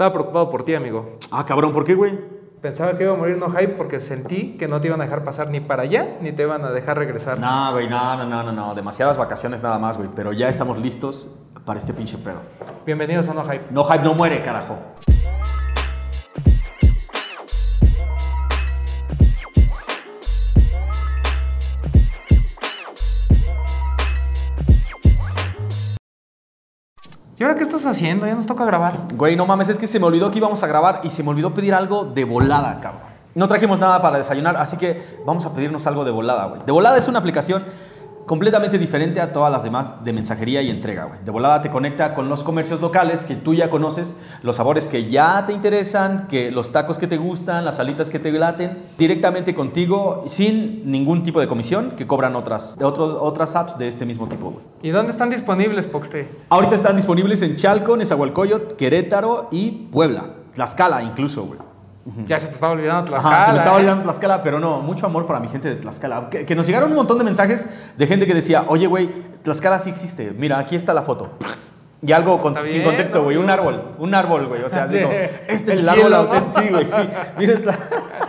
Estaba preocupado por ti, amigo. Ah, cabrón, ¿por qué, güey? Pensaba que iba a morir no hype porque sentí que no te iban a dejar pasar ni para allá ni te iban a dejar regresar. No, güey, no, no, no, no, no. Demasiadas vacaciones nada más, güey. Pero ya estamos listos para este pinche pedo. Bienvenidos a No Hype. No hype no muere, carajo. ¿Y ahora qué estás haciendo? Ya nos toca grabar. Güey, no mames, es que se me olvidó que íbamos a grabar y se me olvidó pedir algo de volada, cabrón. No trajimos nada para desayunar, así que vamos a pedirnos algo de volada, güey. De volada es una aplicación completamente diferente a todas las demás de mensajería y entrega, güey. De volada te conecta con los comercios locales que tú ya conoces, los sabores que ya te interesan, que los tacos que te gustan, las alitas que te laten, directamente contigo, sin ningún tipo de comisión que cobran otras, otro- otras apps de este mismo tipo, güey. ¿Y dónde están disponibles, Poxte? Ahorita están disponibles en Chalco, Nezahualcóyotl, Querétaro y Puebla. Tlaxcala incluso, güey. Ya se te estaba olvidando Tlaxcala. Ajá, se me estaba ¿eh? olvidando Tlaxcala, pero no, mucho amor para mi gente de Tlaxcala. Que, que nos llegaron un montón de mensajes de gente que decía, oye, güey, Tlaxcala sí existe. Mira, aquí está la foto. Y algo con- sin contexto, güey, un árbol, un árbol, güey. O sea, Sí. como, este es El el árbol auténtico, sí, güey, sí. Miren, Tla-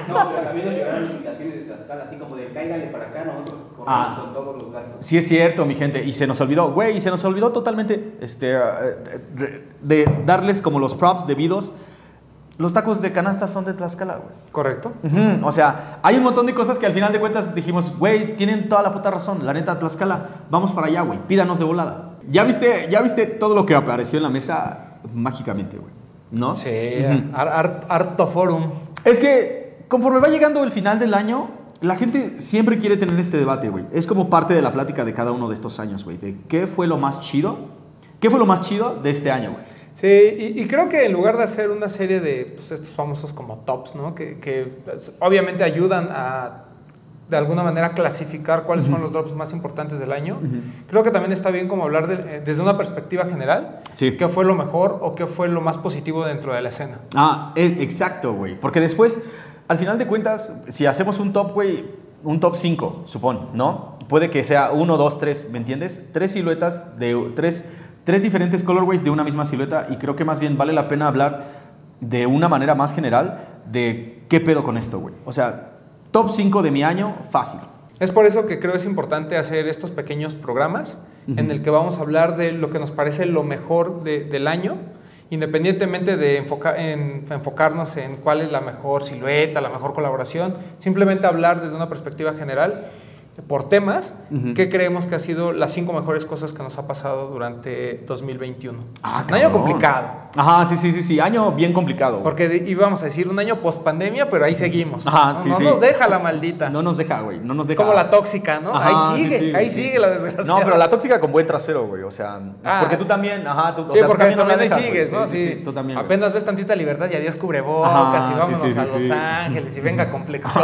No, pero también nos llegaron invitaciones de Tlaxcala, así como de cáigale para acá, nosotros corremos Ah. con todos los gastos. Sí es cierto, mi gente, y se nos olvidó, güey, y se nos olvidó totalmente este, eh, eh, de darles como los props debidos. Los tacos de canasta son de Tlaxcala, güey. Correcto. O sea, hay un montón de cosas que al final de cuentas dijimos, güey, tienen toda la puta razón. La neta, Tlaxcala, vamos para allá, güey. Pídanos de volada. Ya viste, ya viste todo lo que apareció en la mesa mágicamente, güey. ¿No? Sí, Ujú. Ar- Art- Arto Forum. Es que conforme va llegando el final del año, la gente siempre quiere tener este debate, güey. Es como parte de la plática de cada uno de estos años, güey. De qué fue lo más chido. ¿Qué fue lo más chido de este año, güey? Sí, y, y creo que en lugar de hacer una serie de pues, estos famosos como tops, ¿no? Que, que, pues, obviamente ayudan a de alguna manera clasificar cuáles fueron los drops más importantes del año. Creo que también está bien como hablar de- eh, desde una perspectiva general, Sí. qué fue lo mejor o qué fue lo más positivo dentro de la escena. Ah, e- exacto, güey. Porque después, al final de cuentas, si hacemos un top, güey, un top 5, supón, ¿no? Puede que sea 1, 2, 3, ¿me entiendes? Tres siluetas de tres, tres diferentes colorways de una misma silueta y creo que más bien vale la pena hablar de una manera más general de qué pedo con esto, güey. O sea, top 5 de mi año, fácil. Es por eso que creo es importante hacer estos pequeños programas en el que vamos a hablar de lo que nos parece lo mejor de- del año, independientemente de enfoca- en- enfocarnos en cuál es la mejor silueta, la mejor colaboración, simplemente hablar desde una perspectiva general por temas que creemos que ha sido las cinco mejores cosas que nos ha pasado durante 2021. Ah, un año complicado, Ajá, sí, sí, sí, sí. Año bien complicado. porque íbamos a decir un año post pandemia, pero ahí seguimos. Ajá, no sí, no sí. nos deja la maldita. No nos deja, güey. No nos es deja. como la tóxica, ¿no? Ajá, ahí sigue, sí, ahí sigue la desgracia. No, pero la tóxica con buen trasero, güey. O sea, Ah. porque tú también, ajá, tú, o Sí, sea, tú porque también ahí sigues, güey. ¿no? Sí, tú también. güey. Apenas ves tantita libertad y adiós cubrebocas Ajá, y vámonos a Los. Ángeles y venga complexón.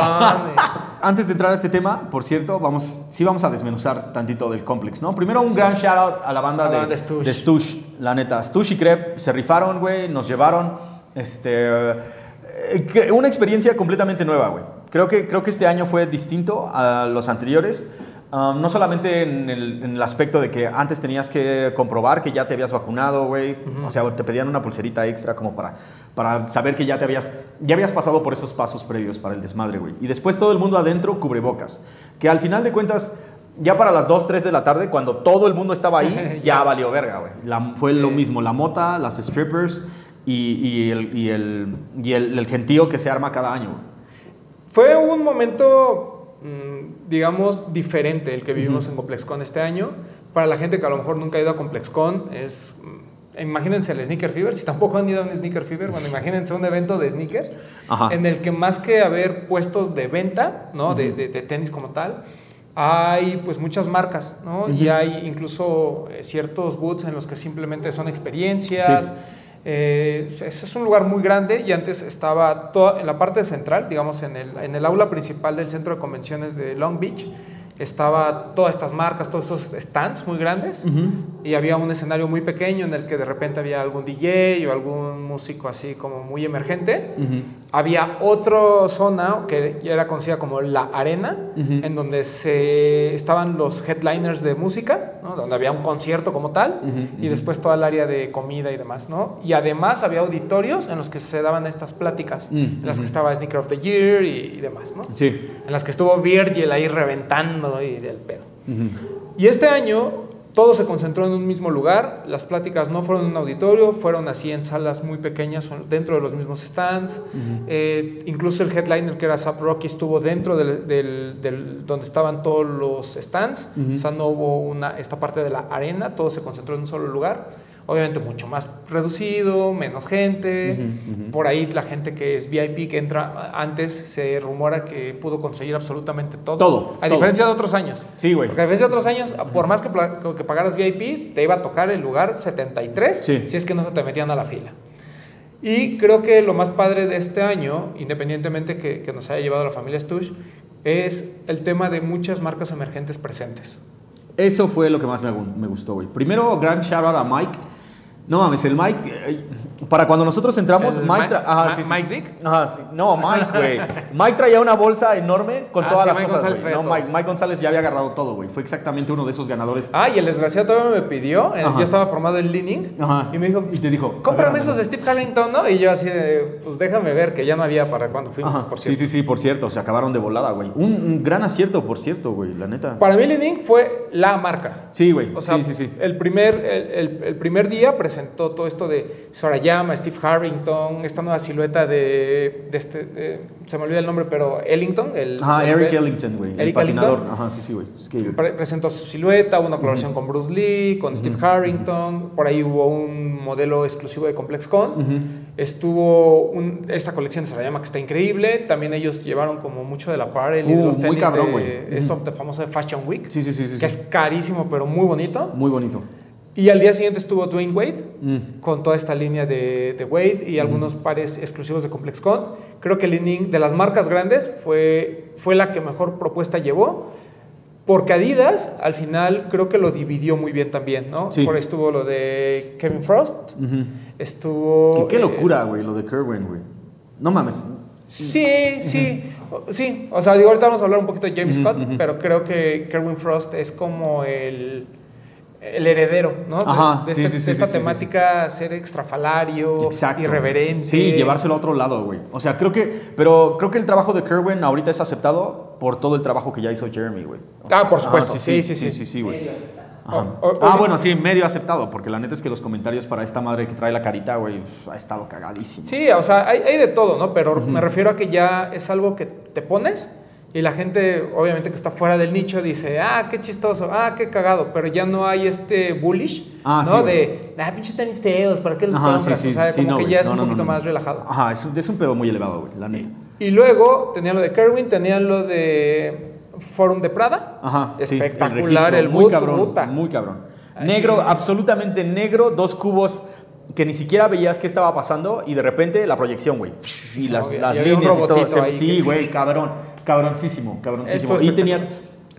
Antes de entrar a este tema, por cierto, vamos, sí vamos a desmenuzar tantito del complex, ¿no? Primero un gran shout out a la banda la de, Stush. de Stush, la neta. Stush y Crep se rifaron, güey, nos llevaron, este, eh, una experiencia completamente nueva, güey. Creo que, creo que este año fue distinto a los anteriores. um, no solamente en el, en el aspecto de que antes tenías que comprobar que ya te habías vacunado, güey. O sea, te pedían una pulserita extra como para, para saber que ya te habías, ya habías pasado por esos pasos previos para el desmadre, güey. Y después todo el mundo adentro cubrebocas. Que al final de cuentas, ya para las 2, 3 de la tarde, cuando todo el mundo estaba ahí, ya valió verga, güey. Fue lo mismo, la mota, las strippers y, y el, y, el, y el- el gentío que se arma cada año, güey. Fue un momento, mm, digamos, diferente el que vivimos en ComplexCon este año. Para la gente que a lo mejor nunca ha ido a ComplexCon, es. Imagínense el Sneaker Fever, si tampoco han ido a un Sneaker Fever, bueno, imagínense un evento de sneakers Ajá. en el que más que haber puestos de venta, ¿no? de, de- de tenis como tal, hay pues muchas marcas, ¿no? Y hay incluso eh, ciertos booths en los que simplemente son experiencias. Sí. Eh, es, es un lugar muy grande y antes estaba toda, en la parte central, digamos, en el, en el aula principal del centro de convenciones de Long Beach. Estaba todas estas marcas, todos esos stands muy grandes y había un escenario muy pequeño en el que de repente había algún DJ o algún músico así como muy emergente. Había otra zona que era conocida como la arena, en donde se estaban los headliners de música, ¿no? donde había un concierto como tal y después toda el área de comida y demás, ¿no? Y además había auditorios en los que se daban estas pláticas, en las que estaba Sneaker of the Year y, y demás, ¿no? Sí. en las que estuvo Virgil ahí reventando y del pedo. Y este año todo se concentró en un mismo lugar, las pláticas no fueron en un auditorio, fueron así en salas muy pequeñas dentro de los mismos stands, Eh, incluso el headliner que era Zap Rocky estuvo dentro del, del- del- donde estaban todos los stands, o sea, no hubo una, esta parte de la arena, todo se concentró en un solo lugar. Obviamente mucho más reducido, menos gente. Por ahí la gente que es VIP, que entra antes, se rumora que pudo conseguir absolutamente todo. Todo, A todo. diferencia de otros años. Sí, güey. Porque a diferencia de otros años, por más que, que pagaras VIP, te iba a tocar el lugar 73 Sí. si es que no se te metían a la fila. Y creo que lo más padre de este año, independientemente que, que nos haya llevado la familia Stush, es el tema de muchas marcas emergentes presentes. Eso fue lo que más me, me gustó, güey. Primero, gran shout out a Mike. No mames, el Mike. eh, para cuando nosotros entramos, ¿El Mike. Ma- ajá, Ma- sí, sí. Mike Dick? Ajá, sí. No, Mike, güey. Mike traía una bolsa enorme con Ah, todas sí, las Mike cosas. González güey. traía No, todo. Mike, Mike González ya había agarrado todo, güey. Fue exactamente uno de esos ganadores. Ah, y el desgraciado todavía me pidió, eh, Ajá. yo estaba formado en Leaning, Ajá. y me dijo, Y te dijo, cómprame agárrame. esos de Steve Harrington, ¿no? Y yo así de, pues déjame ver, que ya no había para cuando fuimos, Ajá. por Sí, cierto. sí, sí, por cierto. Se acabaron de volada, güey. Un, un gran acierto, por cierto, güey. La neta. Para mí Leaning fue la marca. Sí, güey. O sea, sí, sí, sí. El, primer, el, el- el primer día presentó todo esto de Sorayama, Steve Harrington, esta nueva silueta de, de este, de- se me olvida el nombre, pero Ellington. El, Ajá, el- Eric el- Ellington, güey. El patinador. Ellington. Ajá, sí, sí, güey. Pre- presentó su silueta, una colaboración con Bruce Lee, con Steve Harrington, por ahí hubo un modelo exclusivo de ComplexCon, estuvo un- esta colección de Sorayama que está increíble, también ellos llevaron como mucho de la apparel y de Uh, los muy tenis cabrón, de esto de famoso de Fashion Week, Sí, sí, sí, sí. que es carísimo pero muy bonito. Muy bonito. Y al día siguiente estuvo Dwayne Wade Mm. con toda esta línea de, de Wade y algunos pares exclusivos de ComplexCon. Creo que Li-Ning de las marcas grandes fue, fue la que mejor propuesta llevó. Porque Adidas al final creo que lo dividió muy bien también, ¿no? Sí. Por ahí estuvo lo de Kevin Frost, estuvo... Qué, qué eh, locura, güey, lo de Kerwin, güey. No mames. Sí, sí, sí. O sea, digo, ahorita vamos a hablar un poquito de James Scott, pero creo que Kerwin Frost es como el, el heredero, ¿no? Ajá, de, sí, este- sí, sí, de esta sí, sí, sí. temática, ser extrafalario, Exacto. irreverente. Sí, llevárselo a otro lado, güey. O sea, creo que, pero creo que el trabajo de Kerwin ahorita es aceptado por todo el trabajo que ya hizo Jeremy, güey. O Ah, por ajá, supuesto. Sí, sí, sí. sí, sí, güey. Medio aceptado. Ajá. O- o- ah, bueno, sí, medio aceptado, porque la neta es que los comentarios para esta madre que trae la carita, güey, ha estado cagadísimo. Sí, o sea, hay, hay de todo, ¿no? Pero me refiero a que ya es algo que te pones y la gente, obviamente que está fuera del nicho, dice, ah, qué chistoso, ah, qué cagado, pero ya no hay este bullish, Ah, ¿no? sí, de, ah, pinches tenis feos, ¿para qué los Ajá, compras? o sea, sí, como no, que ya es No, un no, poquito más relajado. Ajá, es, un- es un pedo muy elevado, güey, la neta. Y luego tenían lo de Kerwin, tenían lo de Forum de Prada. Ajá, sí, Espectacular, registro, el muy boot, cabrón, puta. muy cabrón. Negro, sí. absolutamente negro, dos cubos que ni siquiera veías qué estaba pasando y de repente la proyección, güey. Y Sí, las, líneas y todo. ahí sí, que- güey, cabrón, cabroncísimo, cabroncísimo. Y tenías,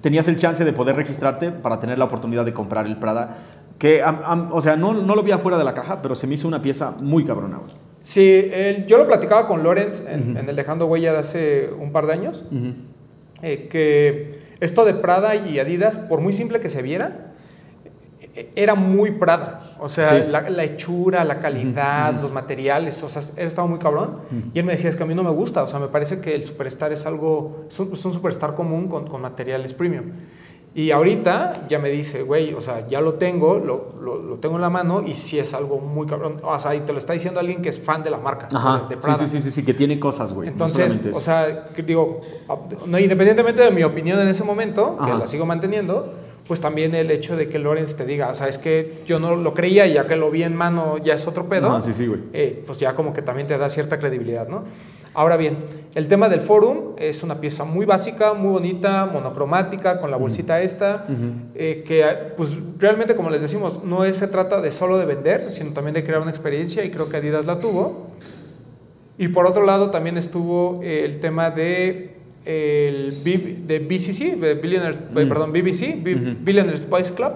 tenías el chance de poder registrarte para tener la oportunidad de comprar el Prada. Que, am- am- o sea, no, no lo vi afuera de la caja, pero se me hizo una pieza muy cabrona, güey. Sí, yo lo platicaba con Lorenz en, en el Dejando Huella de hace un par de años, eh, que esto de Prada y Adidas, por muy simple que se viera, era muy Prada. O sea, Sí. la, la hechura, la calidad, los materiales, o sea, él estaba muy cabrón. Y él me decía, es que a mí no me gusta, o sea, me parece que el superstar es algo, es un, es un superstar común con, con materiales premium. Y ahorita ya me dice, güey, o sea, ya lo tengo, lo, lo, lo tengo en la mano y sí es algo muy cabrón. O sea, y te lo está diciendo alguien que es fan de la marca, Ajá, de, Prada. sí, sí, sí, sí, que tiene cosas, güey. no Entonces, eso. o sea, que digo, no, independientemente de mi opinión en ese momento, que Ajá. la sigo manteniendo, pues también el hecho de que Lorenz te diga, sabes que yo no lo creía y ya que lo vi en mano ya es otro pedo, Ajá, sí, sí, güey. eh, pues ya como que también te da cierta credibilidad, ¿no? Ahora bien, el tema del forum es una pieza muy básica, muy bonita, monocromática, con la bolsita esta, eh, que pues realmente como les decimos, no es, se trata de solo de vender, sino también de crear una experiencia y creo que Adidas la tuvo. Y por otro lado también estuvo eh, el tema de el B- de BCC, de Billionaires, eh, Mm. perdón, BBC, B- Billionaires Boys Club,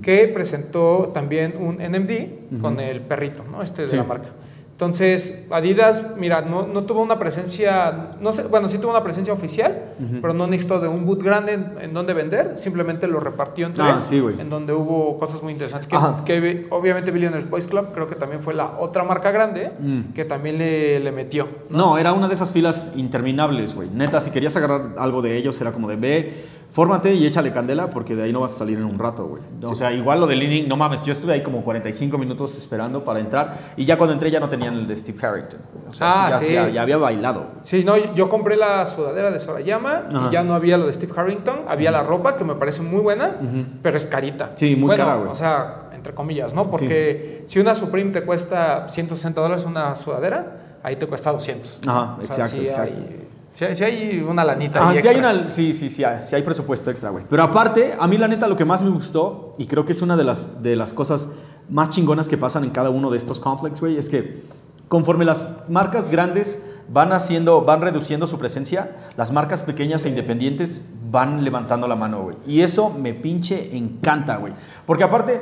que presentó también un NMD con el perrito, ¿no? Este de Sí. la marca. Entonces, Adidas, mira, no, no tuvo una presencia, no sé, bueno, sí tuvo una presencia oficial, pero no necesitó de un boot grande en, en donde vender, simplemente lo repartió en Ah, tres, sí, güey. en donde hubo cosas muy interesantes. Que, obviamente Billionaires Boys Club creo que también fue la otra marca grande Mm. que también le, le metió. No, era una de esas filas interminables, güey. Neta, si querías agarrar algo de ellos, era como de ve, fórmate y échale candela porque de ahí no vas a salir en un rato, güey. O sea, igual lo de Leaning, no mames, yo estuve ahí como 45 minutos esperando para entrar y ya cuando entré ya no tenían el de Steve Harrington. O sea, Ah, ya, sí. ya- ya había bailado. Sí, no, yo compré la sudadera de Sorayama Ajá. y ya no había lo de Steve Harrington, había la ropa que me parece muy buena, pero es carita. Sí, muy Bueno, cara, güey. O sea, entre comillas, ¿no? Porque si una Supreme te cuesta 160 dólares una sudadera, ahí te cuesta 200. Ajá, O sea, exacto, sí exacto. Hay, sí, hay- sí hay una lanita. Ah, ahí hay, extra. una, sí, sí, sí, hay, sí hay presupuesto extra, güey. Pero aparte, a mí la neta lo que más me gustó, y creo que es una de las, de las cosas más chingonas que pasan en cada uno de estos complex, güey, es que conforme las marcas grandes van haciendo, van reduciendo su presencia, las marcas pequeñas e independientes van levantando la mano, güey. Y eso me pinche encanta, güey. Porque aparte,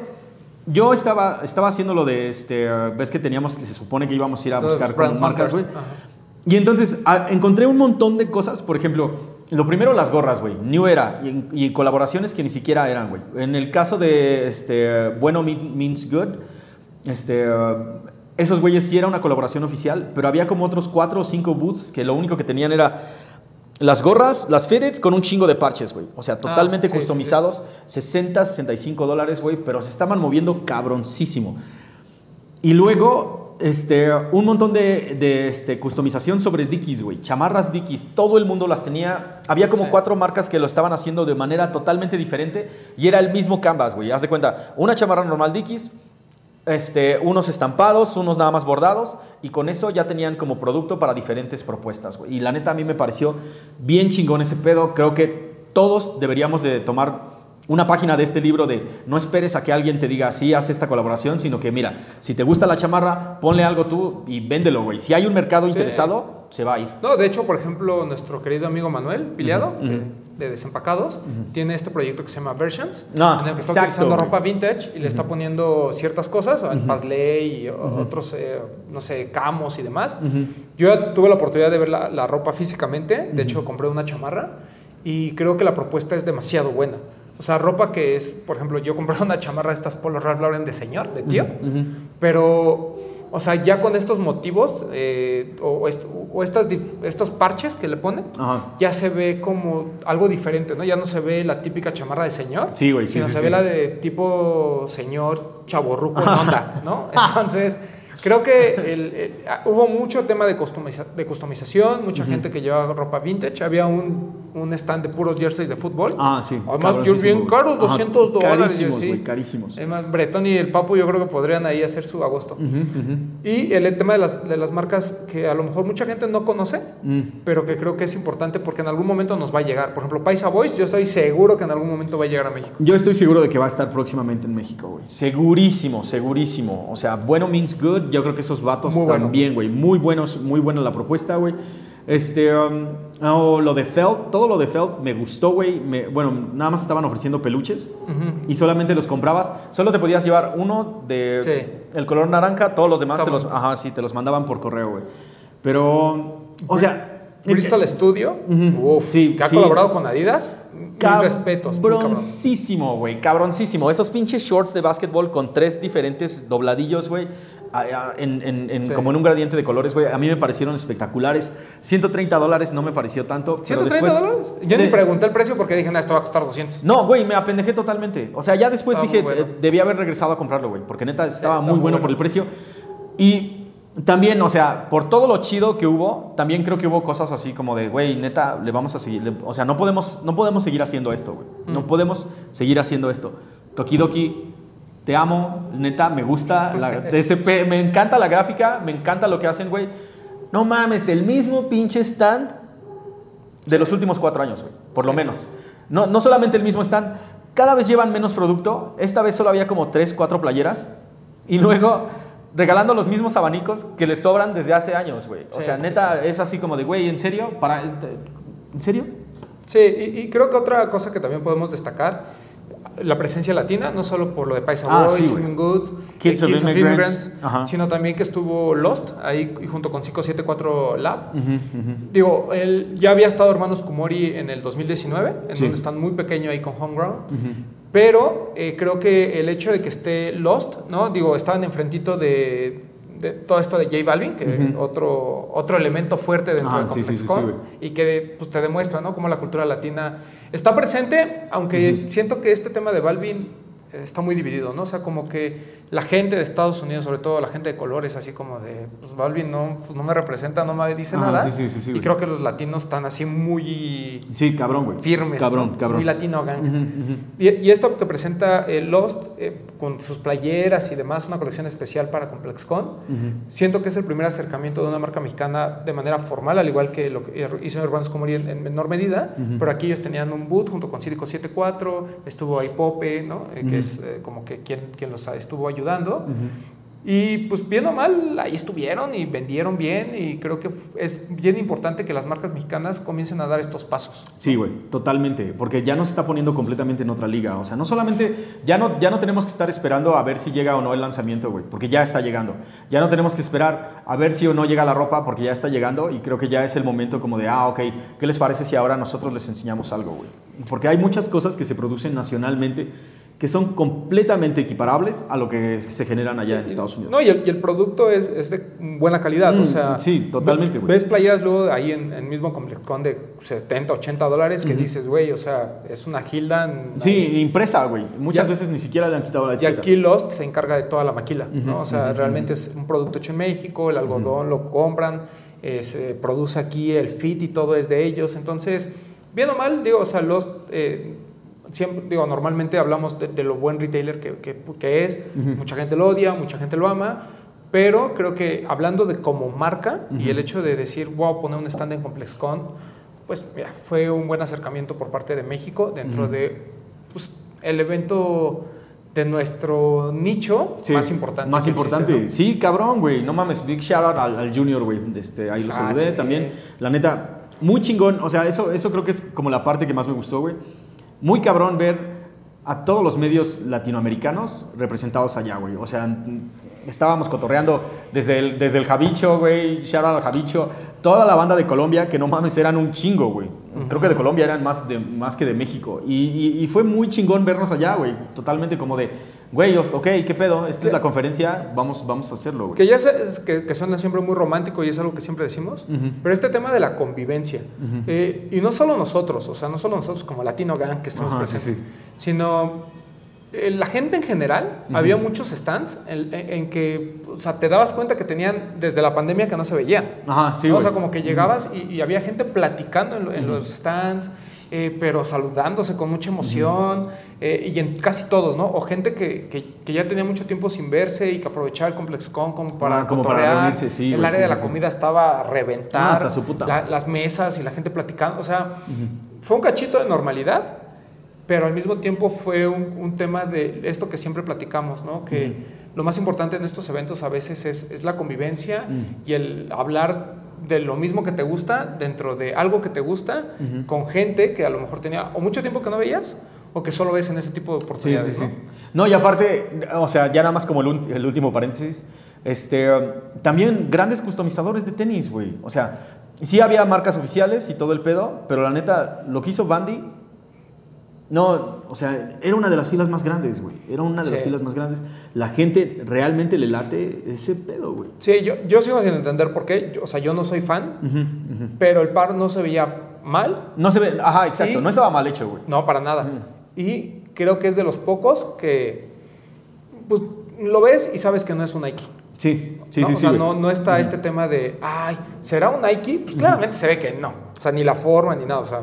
yo estaba, estaba haciendo lo de, este, ves que teníamos que se supone que íbamos a ir a buscar con marcas, güey. Y entonces a- encontré un montón de cosas, por ejemplo, lo primero las gorras, güey, New Era y, y colaboraciones que ni siquiera eran, güey. En el caso de este, Bueno Mean- Means Good, este, uh, esos güeyes sí era una colaboración oficial, pero había como otros cuatro o cinco booths que lo único que tenían era las gorras, las fitteds con un chingo de parches, güey. O sea, totalmente Ah, sí, sí, customizados, 60, 65 dólares, güey, pero se estaban moviendo cabroncísimo. Y luego, este, un montón de, de, este, customización sobre Dickies, güey. Chamarras Dickies. Todo el mundo las tenía. Había como Sí. cuatro marcas que lo estaban haciendo de manera totalmente diferente. Y era el mismo canvas, güey. Haz de cuenta, una chamarra normal Dickies. Este, unos estampados, unos nada más bordados, y con eso ya tenían como producto para diferentes propuestas, güey. Y la neta a mí me pareció bien chingón ese pedo. Creo que todos deberíamos de tomar una página de este libro de no esperes a que alguien te diga, sí, haz esta colaboración, sino que mira, si te gusta la chamarra, ponle algo tú y véndelo, güey. Si hay un mercado interesado, se va a ir. No, de hecho, por ejemplo, nuestro querido amigo Manuel Piliado, Ujú, de- Desempacados, tiene este proyecto que se llama Versions, Ah, en el que está exacto, utilizando ropa vintage y le está poniendo ciertas cosas, el Pasley y otros, eh, no sé, camos y demás. Yo tuve la oportunidad de ver la, la ropa físicamente, de hecho compré una chamarra y creo que la propuesta es demasiado buena. O sea, ropa que es, por ejemplo, yo compré una chamarra de estas Polo Ralph Lauren de señor, de tío, pero, o sea, ya con estos motivos eh, o, est- o estas, estos parches que le pone, Ajá. ya se ve como algo diferente, ¿no? Ya no se ve la típica chamarra de señor, Sí, güey, sí, sino sí, se sí. ve la de tipo señor chaborruco en onda, ¿no? Entonces, creo que el- el- ah, hubo mucho tema de, customiza- de customización, mucha gente que llevaba ropa vintage, había un, un stand de puros jerseys de fútbol. Ah, sí. Además, yo bien caros, Ajá, 200 dólares. Carísimos, sí. güey, carísimos. Además, Bretón y el Papu yo creo que podrían ahí hacer su agosto. Ujú, ujú. Y el tema de las, de las marcas que a lo mejor mucha gente no conoce, Mm. pero que creo que es importante porque en algún momento nos va a llegar. Por ejemplo, Paisa Boys, yo estoy seguro que en algún momento va a llegar a México. Yo estoy seguro de que va a estar próximamente en México, güey. Segurísimo, segurísimo. O sea, bueno means good. Yo creo que esos vatos Muy también, güey. Muy buenos, muy buena la propuesta, güey. Este, um, oh, lo de Felt, todo lo de Felt me gustó, güey. Bueno, nada más estaban ofreciendo peluches y solamente los comprabas. Solo te podías llevar uno de Sí. el color naranja, todos los demás te los, ajá, sí, te los mandaban por correo, güey. Pero, o sea, Bristol Studio, Ujú. uf, Sí, que ha sí. colaborado con Adidas. Mis respetos. Cabroncísimo, güey. Cabroncísimo. Esos pinches shorts de básquetbol con tres diferentes dobladillos, güey. En, en- en- Sí. Como en un gradiente de colores, güey. A mí me parecieron espectaculares. 130 dólares no me pareció tanto. pero 130 después- dólares. Yo de- ni pregunté el precio porque dije, no, esto va a costar 200. No, güey, me apendejé totalmente. O sea, ya después dije, bueno. debía haber regresado a comprarlo, güey. Porque neta estaba muy muy bueno, bueno. por el precio. Y también, o sea, por todo lo chido que hubo, también creo que hubo cosas así como de, güey, neta, le vamos a seguir. le- o sea, no podemos, no podemos seguir haciendo esto, güey. Mm. No podemos seguir haciendo esto. Tokidoki, te amo, neta, me gusta. La, pe- me encanta la gráfica, me encanta lo que hacen, güey. No mames, el mismo pinche stand de los últimos cuatro años, güey, por lo menos. No, no solamente el mismo stand, cada vez llevan menos producto. Esta vez solo había como tres, cuatro playeras. Y luego regalando los mismos abanicos que les sobran desde hace años, güey. O Sí, sea, sí, neta, es así como de, güey, ¿en serio? Para, ¿En serio? Sí, y, y creo que otra cosa que también podemos destacar, la presencia latina, no solo por lo de Paisa Ah, Boys, sí. Swimming Goods, Kids eh, of Immigrants. Sino también que estuvo Lost ahí junto con 574 Lab. Ujú, ujú. Digo, él ya había estado Hermanos Kumori en el 2019, en Sí. donde están muy pequeño ahí con Homeground. Pero eh, creo que el hecho de que esté Lost, ¿no? Digo, estaban enfrentito de, de todo esto de J Balvin, que Ujú. otro, otro elemento fuerte dentro Ah, de sí, sí, sí, y que pues, te demuestra, ¿no? Cómo la cultura latina está presente, aunque siento que este tema de Balvin eh, está muy dividido, ¿no? O sea, como que la gente de Estados Unidos, sobre todo la gente de colores, así como de, pues Balvin no, pues, no me representa, no me dice Ah, nada. sí, sí, sí, y creo que los latinos están así muy Sí, cabrón, güey. firmes. Cabrón, cabrón. Muy latino gang. Ujú, ujú. Y, y esto que presenta eh, Lost eh, con sus playeras y demás, una colección especial para ComplexCon, Ujú. siento que es el primer acercamiento de una marca mexicana de manera formal, al igual que lo que hizo Urbanos Comori en, en menor medida, pero aquí ellos tenían un boot junto con Círico 74, estuvo ahí Pope, ¿no? Eh, que es eh, como que quien, quien los estuvo ayudando. Ujú. Y pues bien o mal, ahí estuvieron y vendieron bien y creo que es bien importante que las marcas mexicanas comiencen a dar estos pasos. Sí, güey, totalmente, porque ya nos está poniendo completamente en otra liga. O sea, no solamente, ya no, ya no tenemos que estar esperando a ver si llega o no el lanzamiento, güey, porque ya está llegando. Ya no tenemos que esperar a ver si o no llega la ropa, porque ya está llegando y creo que ya es el momento como de, ah, ok, ¿qué les parece si ahora nosotros les enseñamos algo, güey? Porque hay muchas cosas que se producen nacionalmente que son completamente equiparables a lo que se generan allá en Estados Unidos. No, y el, y el producto es, es de buena calidad, Mm, o sea... sí, totalmente, güey. Ves playeras luego ahí en el mismo ComplexCon de 70, 80 dólares que dices, güey, o sea, es una Hildan... Sí, impresa, güey. Muchas Ya- veces ni siquiera le han quitado la Y etiqueta. aquí Lost se encarga de toda la maquila, ¿no? O sea, realmente es un producto hecho en México, el algodón lo compran, eh, se produce aquí, el fit y todo es de ellos. Entonces, bien o mal, digo, o sea, Lost, eh, siempre, digo, normalmente hablamos de, de lo buen retailer que, que- que es, mucha gente lo odia, mucha gente lo ama, pero creo que hablando de como marca y el hecho de decir, wow, poner un stand en ComplexCon, pues mira, fue un buen acercamiento por parte de México dentro Ujú. de pues, el evento de nuestro nicho Sí, más importante. Más existe, importante. ¿no? Sí, cabrón, güey. No mames, big shout out al, al Junior, güey. Este, ahí lo Ah, saludé sí. también. La neta, muy chingón. O sea, eso, eso creo que es como la parte que más me gustó, güey. Muy cabrón ver a todos los medios latinoamericanos representados allá, güey. O sea, estábamos cotorreando desde el, desde el Javicho, güey. Shout out al Javicho. Toda la banda de Colombia, que no mames, eran un chingo, güey. Creo que de Colombia eran más, de, más que de México. Y, y- y fue muy chingón vernos allá, güey. Totalmente como de, güey, ok, ¿qué pedo? Esta es la conferencia, vamos, vamos a hacerlo, güey. Que ya es que, que suena siempre muy romántico y es algo que siempre decimos, Ujú. pero este tema de la convivencia, eh, y no solo nosotros, o sea, no solo nosotros como Latino Gang que estamos Ajá, sí, presentes, sí. sino la gente en general, había muchos stands en, en- en que, o sea, te dabas cuenta que tenían desde la pandemia que no se veían. Ajá, sí, ¿no? O sea, como que llegabas y, y había gente platicando en, lo- en los stands, eh, pero saludándose con mucha emoción, eh, y en casi todos, ¿no? O gente que, que- que ya tenía mucho tiempo sin verse y que aprovechaba el ComplexCon como para Ah, como para reunirse, sí, El área sí, de sí, la sí. comida estaba a reventar. Ah, hasta su puta la- las mesas y la gente platicando. O sea, fue un cachito de normalidad, pero al mismo tiempo fue un, un tema de esto que siempre platicamos, ¿no? Que lo más importante en estos eventos a veces es, es la convivencia Mm. y el hablar de lo mismo que te gusta dentro de algo que te gusta con gente que a lo mejor tenía o mucho tiempo que no veías o que solo ves en ese tipo de oportunidades, sí, sí. ¿no? No, y aparte, o sea, ya nada más como el, último paréntesis, este, también grandes customizadores de tenis, güey. O sea, sí había marcas oficiales y todo el pedo, pero la neta, lo que hizo Vandy, no, o sea, era una de las filas más grandes, güey. Era una de las filas más grandes. La gente realmente le late ese pedo, güey. Sí, yo, yo sigo sin entender por qué. Yo- o sea, yo no soy fan, pero el par no se veía mal. No se ve, ajá, exacto, Y- no estaba mal hecho, güey. No, para nada. Y creo que es de los pocos que pues, lo ves y sabes que no es un Nike. Sí, sí, ¿no? sí, o sea, no, no está este tema de, ay, ¿será un Nike? Pues claramente se ve que no. O sea, ni la forma ni nada. O sea.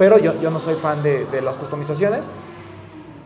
Pero yo, yo no soy fan de, de las customizaciones.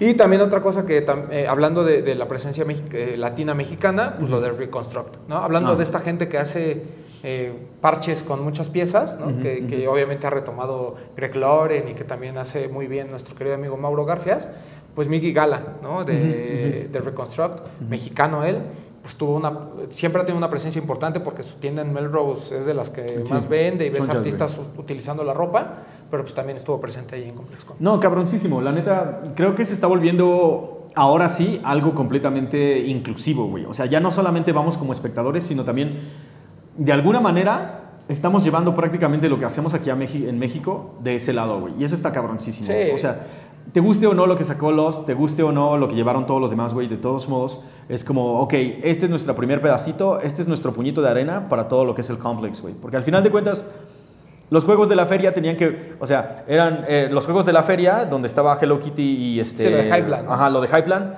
Y también otra cosa que, tam- eh, hablando de, de la presencia mexi- eh, latina mexicana, pues lo de Reconstruct, ¿no? Hablando Ah. de esta gente que hace eh, parches con muchas piezas, ¿no? Ujú, que, que obviamente ha retomado Greg Loren y que también hace muy bien nuestro querido amigo Mauro Garfias, pues Miggy Gala, ¿no? De, de Reconstruct, mexicano él, pues tuvo una, siempre ha tenido una presencia importante porque su tienda en Melrose es de las que Sí. más vende y ves artistas utilizando la ropa, pero pues también estuvo presente ahí en. No, cabroncísimo. La neta, creo que se está volviendo ahora sí algo completamente inclusivo, güey. O sea, ya no solamente vamos como espectadores, sino también, de alguna manera, estamos llevando prácticamente lo que hacemos aquí a Meji- en México de ese lado, güey. Y eso está cabroncísimo. Sí. O sea, te guste o no lo que sacó Los, te guste o no lo que llevaron todos los demás, güey, de todos modos, es como, ok, este es nuestro primer pedacito, este es nuestro puñito de arena para todo lo que es el complex, güey. Porque al final de cuentas, los juegos de la feria tenían que, o sea, eran eh, los juegos de la feria donde estaba Hello Kitty y este... Sí, lo de Highland. Ajá, lo de Highland.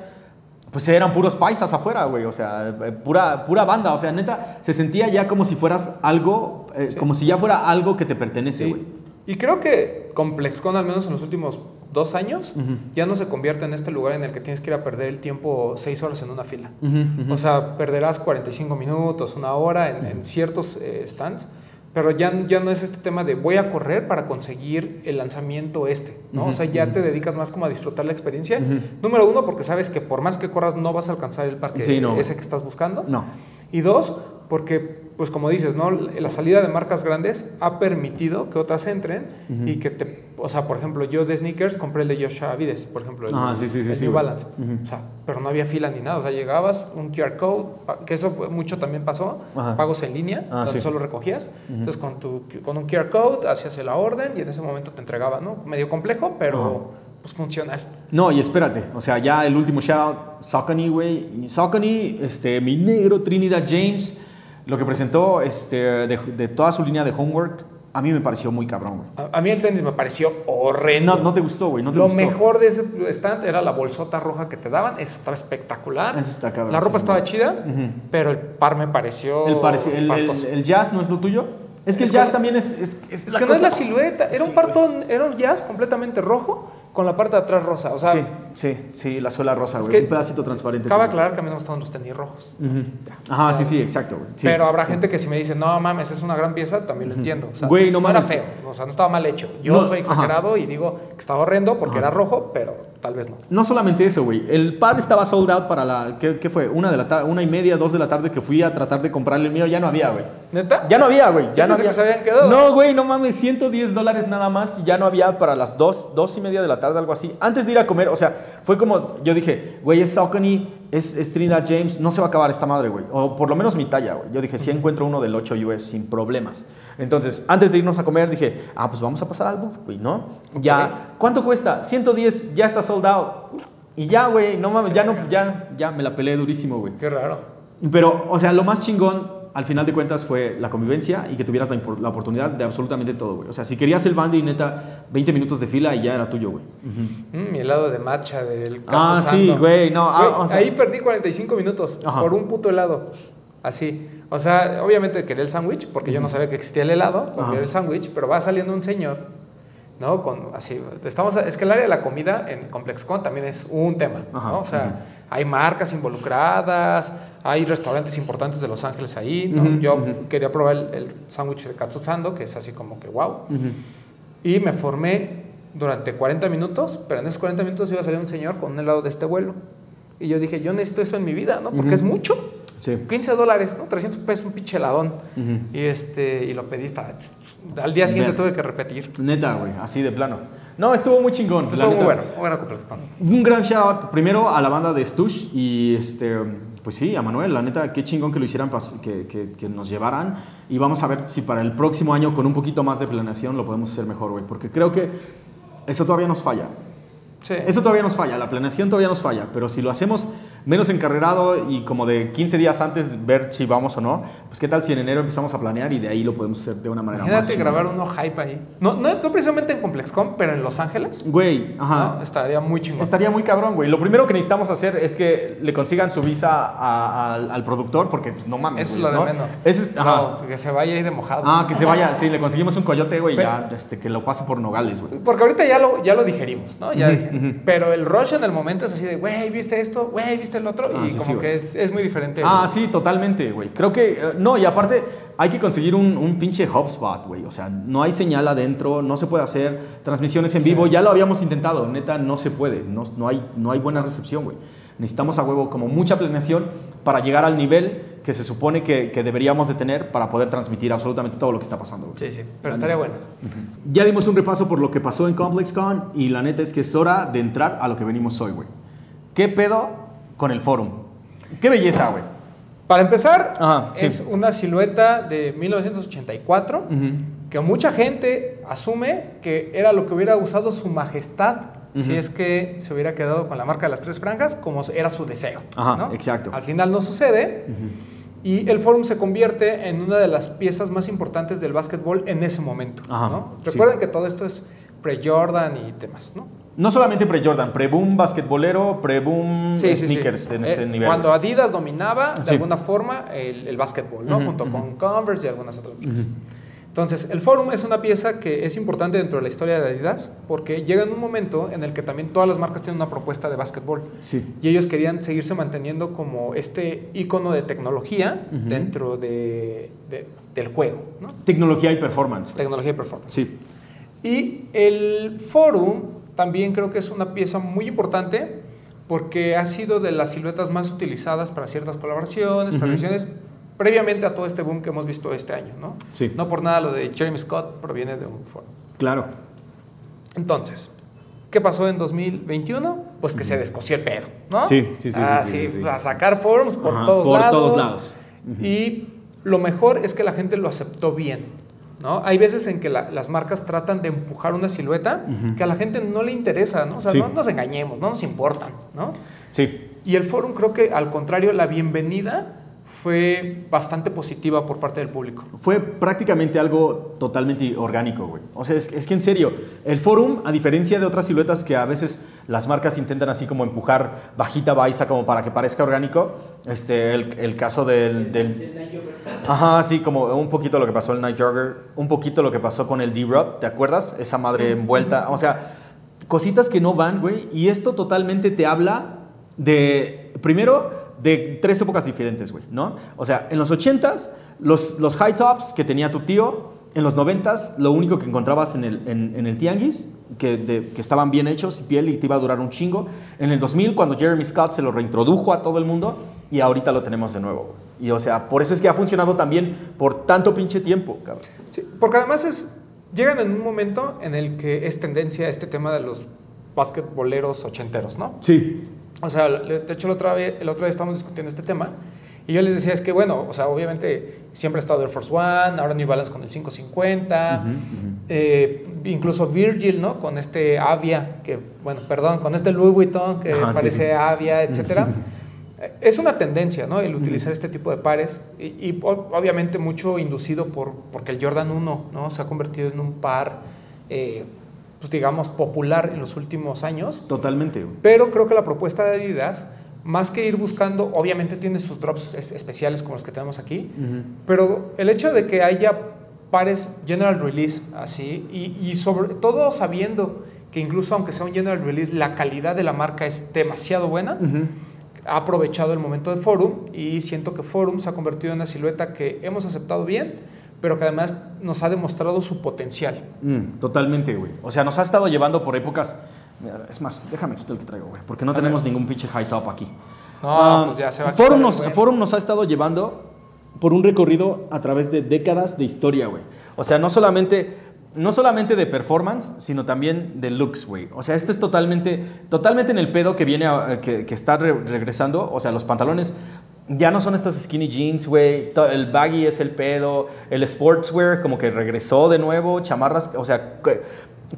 Pues eran puros paisas afuera, güey, o sea, eh, pura, pura banda, o sea, neta, se sentía ya como si fueras algo, eh, como si ya fuera algo que te pertenece, Sí. güey. Y creo que ComplexCon, al menos en los últimos dos años, ya no se convierte en este lugar en el que tienes que ir a perder el tiempo seis horas en una fila. Ujú, ujú. O sea, perderás 45 minutos, una hora en, en ciertos eh, stands, pero ya, ya no es este tema de voy a correr para conseguir el lanzamiento este, ¿no? O sea, ya te dedicas más como a disfrutar la experiencia. Número uno, porque sabes que por más que corras no vas a alcanzar el parque Sí, no. ese que estás buscando. No. Y dos, porque, pues como dices, ¿no? La salida de marcas grandes ha permitido que otras entren y que te... O sea, por ejemplo, yo de sneakers compré el de Joshua Vides, por ejemplo, el, Ah, sí, sí, sí, el New. Balance. O sea, pero no había fila ni nada. O sea, llegabas, un QR code, que eso mucho también pasó, Ajá. pagos en línea, Ah, donde solo recogías. Entonces, con, tu, con un QR code hacías la orden y en ese momento te entregaba, ¿no? Medio complejo, pero pues funcional. No, y espérate, o sea, ya el último shout, Saucony, güey. Saucony, este, mi negro Trinidad James, lo que presentó este, de, de toda su línea de homework, a mí me pareció muy cabrón, güey. A, a mí el tenis me pareció horrendo. No, no te gustó, güey, no te Lo gustó. mejor de ese stand era la bolsota roja que te daban. Eso estaba espectacular. Eso está cabrón, La ropa estaba chida, pero el par me pareció. El, pareci- el, el- el jazz no es lo tuyo. Es que Es el jazz que- también es. Es, es es que no es la cosa- silueta. Era un Sí, partón, era un jazz completamente rojo con la parte de atrás rosa. O sea, Sí, sí, sí, la suela rosa, güey. Un pedacito transparente. cabe aclarar que a mí no me gustan los tenis rojos. Ajá, sí, sí, exacto, güey. Sí. Pero habrá gente que si me dice, no mames, es una gran pieza, también lo entiendo. O sea, Güey, no no era feo, o sea, no estaba mal hecho. Yo No, soy ajá. exagerado y digo que estaba horrendo porque era rojo, pero tal vez no. No solamente eso, güey. El par estaba sold out para la. ¿Qué, qué fue? Una de la tarde, una y media, dos de la tarde que fui a tratar de comprarle el mío, ya no había, güey. ¿Neta? Ya no había, güey. Ya Yo no había. que se habían quedado. No, güey, no mames, 110 dólares nada más y ya no había para las dos, dos y media de la tarde, algo así. Antes de ir a comer, o sea, fue como, yo dije, güey, es Saucony, es, es Trinidad James, no se va a acabar esta madre, güey. O por lo menos mi talla, güey. Yo dije, sí encuentro uno del 8 US sin problemas. Entonces, antes de irnos a comer, dije, ah, pues vamos a pasar al booth, güey, ¿no? Ya, ¿cuánto cuesta? 110, ya está sold out. Y ya, güey, no mames, ya no, ya, ya me la peleé durísimo, güey. Qué raro. Pero, o sea, lo más chingón, al final de cuentas, fue la convivencia y que tuvieras la, la oportunidad de absolutamente todo, güey. O sea, si querías el bandy, neta, 20 minutos de fila y ya era tuyo, güey. Mm, mi helado de matcha del Ah, sí, güey, no, ah, Güey, o sea- ahí perdí 45 minutos Ajá. por un puto helado. Así. O sea, obviamente quería el sándwich porque yo no sabía que existía el helado, quería el sándwich, pero va saliendo un señor, ¿no? Con así, estamos es que el área de la comida en ComplexCon también es un tema, Ajá, ¿no? O sea, hay marcas involucradas, hay restaurantes importantes de Los Ángeles ahí, yo quería probar el, el sándwich de Katsu Sando, que es así como que wow. Y me formé durante 40 minutos, pero en esos 40 minutos iba a salir un señor con un helado de este vuelo. Y yo dije, yo necesito eso en mi vida, ¿no? Porque es mucho. Sí. 15 dólares, ¿no? 300 pesos, un pinche heladón. Y, este, y lo pedí, estaba- al día siguiente Ver. tuve que repetir. Neta, güey, así de plano. No, estuvo muy chingón. Estuvo muy bueno, muy. Un gran shout out primero a la banda de Stush y este, pues sí, a Manuel, la neta, qué chingón que lo hicieran, que, que, que nos llevaran y vamos a ver si para el próximo año con un poquito más de planeación lo podemos hacer mejor, güey, porque creo que eso todavía nos falla. Sí. Eso todavía nos falla, la planeación todavía nos falla, pero si lo hacemos menos encarrerado y como de 15 días antes de ver si vamos o no, pues qué tal si en enero empezamos a planear y de ahí lo podemos hacer de una manera más Imagínate chingona. grabar uno hype ahí. No, no, no precisamente en ComplexCon, pero en Los Ángeles. Güey, ajá. ¿no? Estaría muy chingón. Estaría muy cabrón, güey. Lo primero que necesitamos hacer es que le consigan su visa a- al, al productor, porque pues, no mames. Eso es lo de ¿no? menos. Eso es, ajá. No, que se vaya ahí de mojado. Ah, que se vaya. Sí, le conseguimos un coyote, güey, ya, este, que lo pase por Nogales, güey. Porque ahorita ya lo, ya lo digerimos, ¿no? Ya Ujú, dije. Pero el rush en el momento es así de, güey, ¿viste esto? Güey, ¿viste el otro? Ah, y sí, como sí, que es, es muy diferente. Ah, sí, totalmente, güey. Creo que, eh, no, y aparte hay que conseguir un, un pinche HubSpot, güey. O sea, no hay señal adentro, no se puede hacer transmisiones en vivo. Ya lo habíamos intentado, neta, no se puede. No, no, hay, no hay buena recepción, güey. Necesitamos a huevo como mucha planeación para llegar al nivel que se supone que, que deberíamos de tener para poder transmitir absolutamente todo lo que está pasando. güey. Sí, sí, pero estaría bueno. Ya dimos un repaso por lo que pasó en ComplexCon y la neta es que es hora de entrar a lo que venimos hoy, güey. ¿Qué pedo con el forum? Qué belleza, güey. Para empezar, Ajá, sí. es una silueta de 1984 que mucha gente asume que era lo que hubiera usado su majestad si es que se hubiera quedado con la marca de las tres franjas como era su deseo. Ajá, ¿no? exacto. Al final no sucede y el Forum se convierte en una de las piezas más importantes del básquetbol en ese momento. Ajá, ¿no? sí. Recuerden que todo esto es pre-Jordan y demás, ¿no? No solamente pre-Jordan, pre-boom basquetbolero, pre-boom Sí, sí, sí. sneakers en Eh, este nivel. Cuando Adidas dominaba de alguna forma el, el básquetbol, ¿no? Junto con Converse y algunas otras marcas. Entonces, el Forum es una pieza que es importante dentro de la historia de Adidas porque llega en un momento en el que también todas las marcas tienen una propuesta de básquetbol. Sí. Y ellos querían seguirse manteniendo como este icono de tecnología dentro de- de- del juego, ¿no? Tecnología y performance. Tecnología y performance. Sí. Y el Forum también creo que es una pieza muy importante porque ha sido de las siluetas más utilizadas para ciertas colaboraciones, Ujú. para ediciones, previamente a todo este boom que hemos visto este año, ¿no? Sí. No por nada lo de Jeremy Scott proviene de un Forum. Claro. Entonces, ¿qué pasó en 2021? Pues que se descosió el pedo, ¿no? Sí, sí, sí, Ah, sí, sí, sí. pues a sacar forums por Ajá, todos por lados. todos lados. Y lo mejor es que la gente lo aceptó bien. ¿No? Hay veces en que la- las marcas tratan de empujar una silueta que a la gente no le interesa, ¿no? O sea, Sí. no nos engañemos, no nos importan, ¿no? Sí. Y el forum creo que al contrario, la bienvenida fue bastante positiva por parte del público. Fue prácticamente algo totalmente orgánico, güey. O sea, es, es que en serio, el forum, a diferencia de otras siluetas que a veces las marcas intentan así como empujar bajita baisa como para que parezca orgánico, este, el, el caso del, del, El Night Jogger. Ajá, sí, como un poquito lo que pasó el Night Jogger, un poquito lo que pasó con el D-Rub, ¿te acuerdas? Esa madre envuelta, o sea, cositas que no van, güey, y esto totalmente te habla de, primero, de tres épocas diferentes, güey, ¿no? O sea, en los 80s, los, los high tops que tenía tu tío, en los 90s, lo único que encontrabas en el, en, en el tianguis, que, de- que estaban bien hechos y piel y te iba a durar un chingo. En el 2000, cuando Jeremy Scott se lo reintrodujo a todo el mundo, y ahorita lo tenemos de nuevo, güey. Y o sea, por eso es que ha funcionado también por tanto pinche tiempo, cabrón. Sí, porque además es, llegan en un momento en el que es tendencia este tema de los basquetboleros ochenteros, ¿no? Sí. O sea, de hecho, la otra vez, el otro día estábamos discutiendo este tema y yo les decía, es que bueno, o sea, obviamente siempre ha estado Air Force One, ahora New Balance con el 550, eh, incluso Virgil, ¿no? Con este Avia, que, bueno, perdón, con este Louis Vuitton que parece sí. Avia, etcétera. Eh, Es una tendencia, ¿no? El utilizar este tipo de pares y, obviamente mucho inducido por porque el Jordan 1, ¿no? Se ha convertido en un par, eh, pues digamos, popular en los últimos años. Totalmente. Pero creo que la propuesta de Adidas, más que ir buscando, obviamente tiene sus drops es- especiales como los que tenemos aquí, pero el hecho de que haya pares general release así, y, y sobre todo sabiendo que incluso aunque sea un general release, la calidad de la marca es demasiado buena, ha aprovechado el momento de Forum y siento que Forum se ha convertido en una silueta que hemos aceptado bien, pero que además nos ha demostrado su potencial. Mm, totalmente, güey. O sea, nos ha estado llevando por épocas. Es más, déjame quitar el que traigo, güey, porque no A tenemos ver. ningún pinche high top aquí. No, Ah, pues ya se va a Forum nos, bueno. Forum nos ha estado llevando por un recorrido a través de décadas de historia, güey. O sea, no solamente, no solamente de performance, sino también de looks, güey. O sea, este es totalmente, totalmente en el pedo que viene, a- que, que está re- regresando. O sea, los pantalones ya no son estos skinny jeans, güey. El baggy es el pedo. El sportswear como que regresó de nuevo. Chamarras, o sea, que,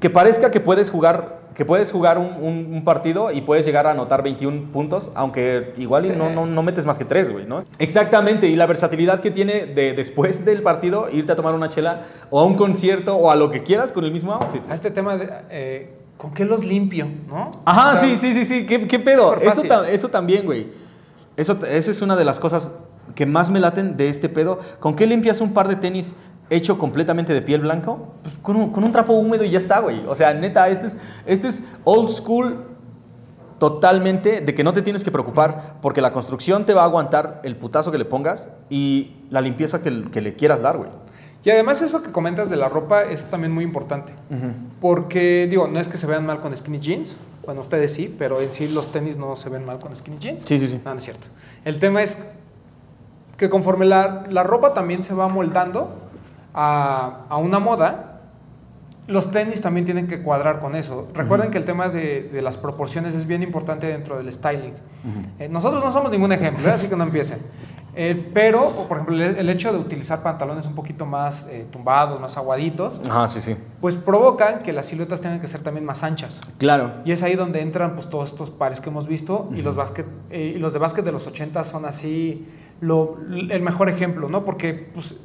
que parezca que puedes jugar, que puedes jugar un, un- un partido y puedes llegar a anotar 21 puntos, aunque igual Sí. no, no, no metes más que tres, güey, ¿no? Exactamente, y la versatilidad que tiene de después del partido, irte a tomar una chela o a un concierto o a lo que quieras con el mismo outfit. a este tema de eh, con qué los limpio, ¿no? Ajá, O sea, sí, sí, sí, sí, ¿qué, qué pedo? Eso, eso también, güey. Eso, esa es una de las cosas que más me laten de este pedo. ¿Con qué limpias un par de tenis hecho completamente de piel blanco? Pues con un, con un trapo húmedo y ya está, güey. O sea, neta, este es, este es old school totalmente de que no te tienes que preocupar porque la construcción te va a aguantar el putazo que le pongas y la limpieza que, que le quieras dar, güey. Y además eso que comentas de la ropa es también muy importante. Porque, digo, no es que se vean mal con skinny jeans. Bueno, ustedes sí, pero en sí los tenis no se ven mal con skinny jeans. Sí, sí, sí. No, no es cierto. El tema es que conforme la, la ropa también se va moldando a, a una moda, los tenis también tienen que cuadrar con eso. Recuerden que el tema de, de las proporciones es bien importante dentro del styling. Eh, nosotros no somos ningún ejemplo, ¿eh? así que no empiecen. Eh, pero, por ejemplo, el, el hecho de utilizar pantalones un poquito más eh, tumbados, más aguaditos, Ajá, sí, sí. pues provocan que las siluetas tengan que ser también más anchas. Claro. Y es ahí donde entran pues, todos estos pares que hemos visto y, los eh, y los de básquet de los 80 son así lo, el mejor ejemplo, ¿no? Porque pues,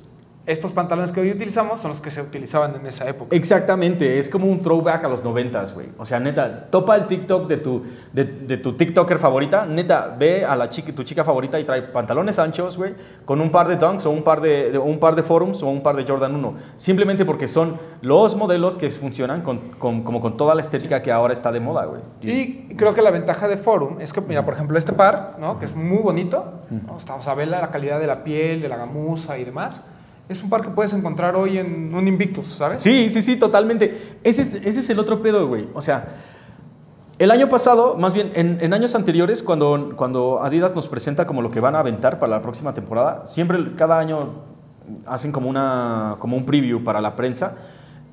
estos pantalones que hoy utilizamos son los que se utilizaban en esa época. Exactamente, es como un throwback a los noventas, güey. O sea, neta, topa el TikTok de tu, de, de tu TikToker favorita, neta, ve a la chica, tu chica favorita y trae pantalones anchos, güey, con un par de Dunks o un par de, de- un par de Forums o un par de Jordan 1. Simplemente porque son los modelos que funcionan con, con- como con toda la estética que ahora está de moda, güey. Y creo que la ventaja de Forum es que, mira, por ejemplo, este par, ¿no? que es muy bonito, ¿no? Está- o sea, ve la, la calidad de la piel, de la gamuza y demás, es un par que puedes encontrar hoy en un Invictus, ¿sabes? Sí, sí, sí, totalmente. Ese es, ese es el otro pedo, güey. O sea, el año pasado, más bien en, en años anteriores, cuando, cuando Adidas nos presenta como lo que van a aventar para la próxima temporada, siempre cada año hacen como, una, como un preview para la prensa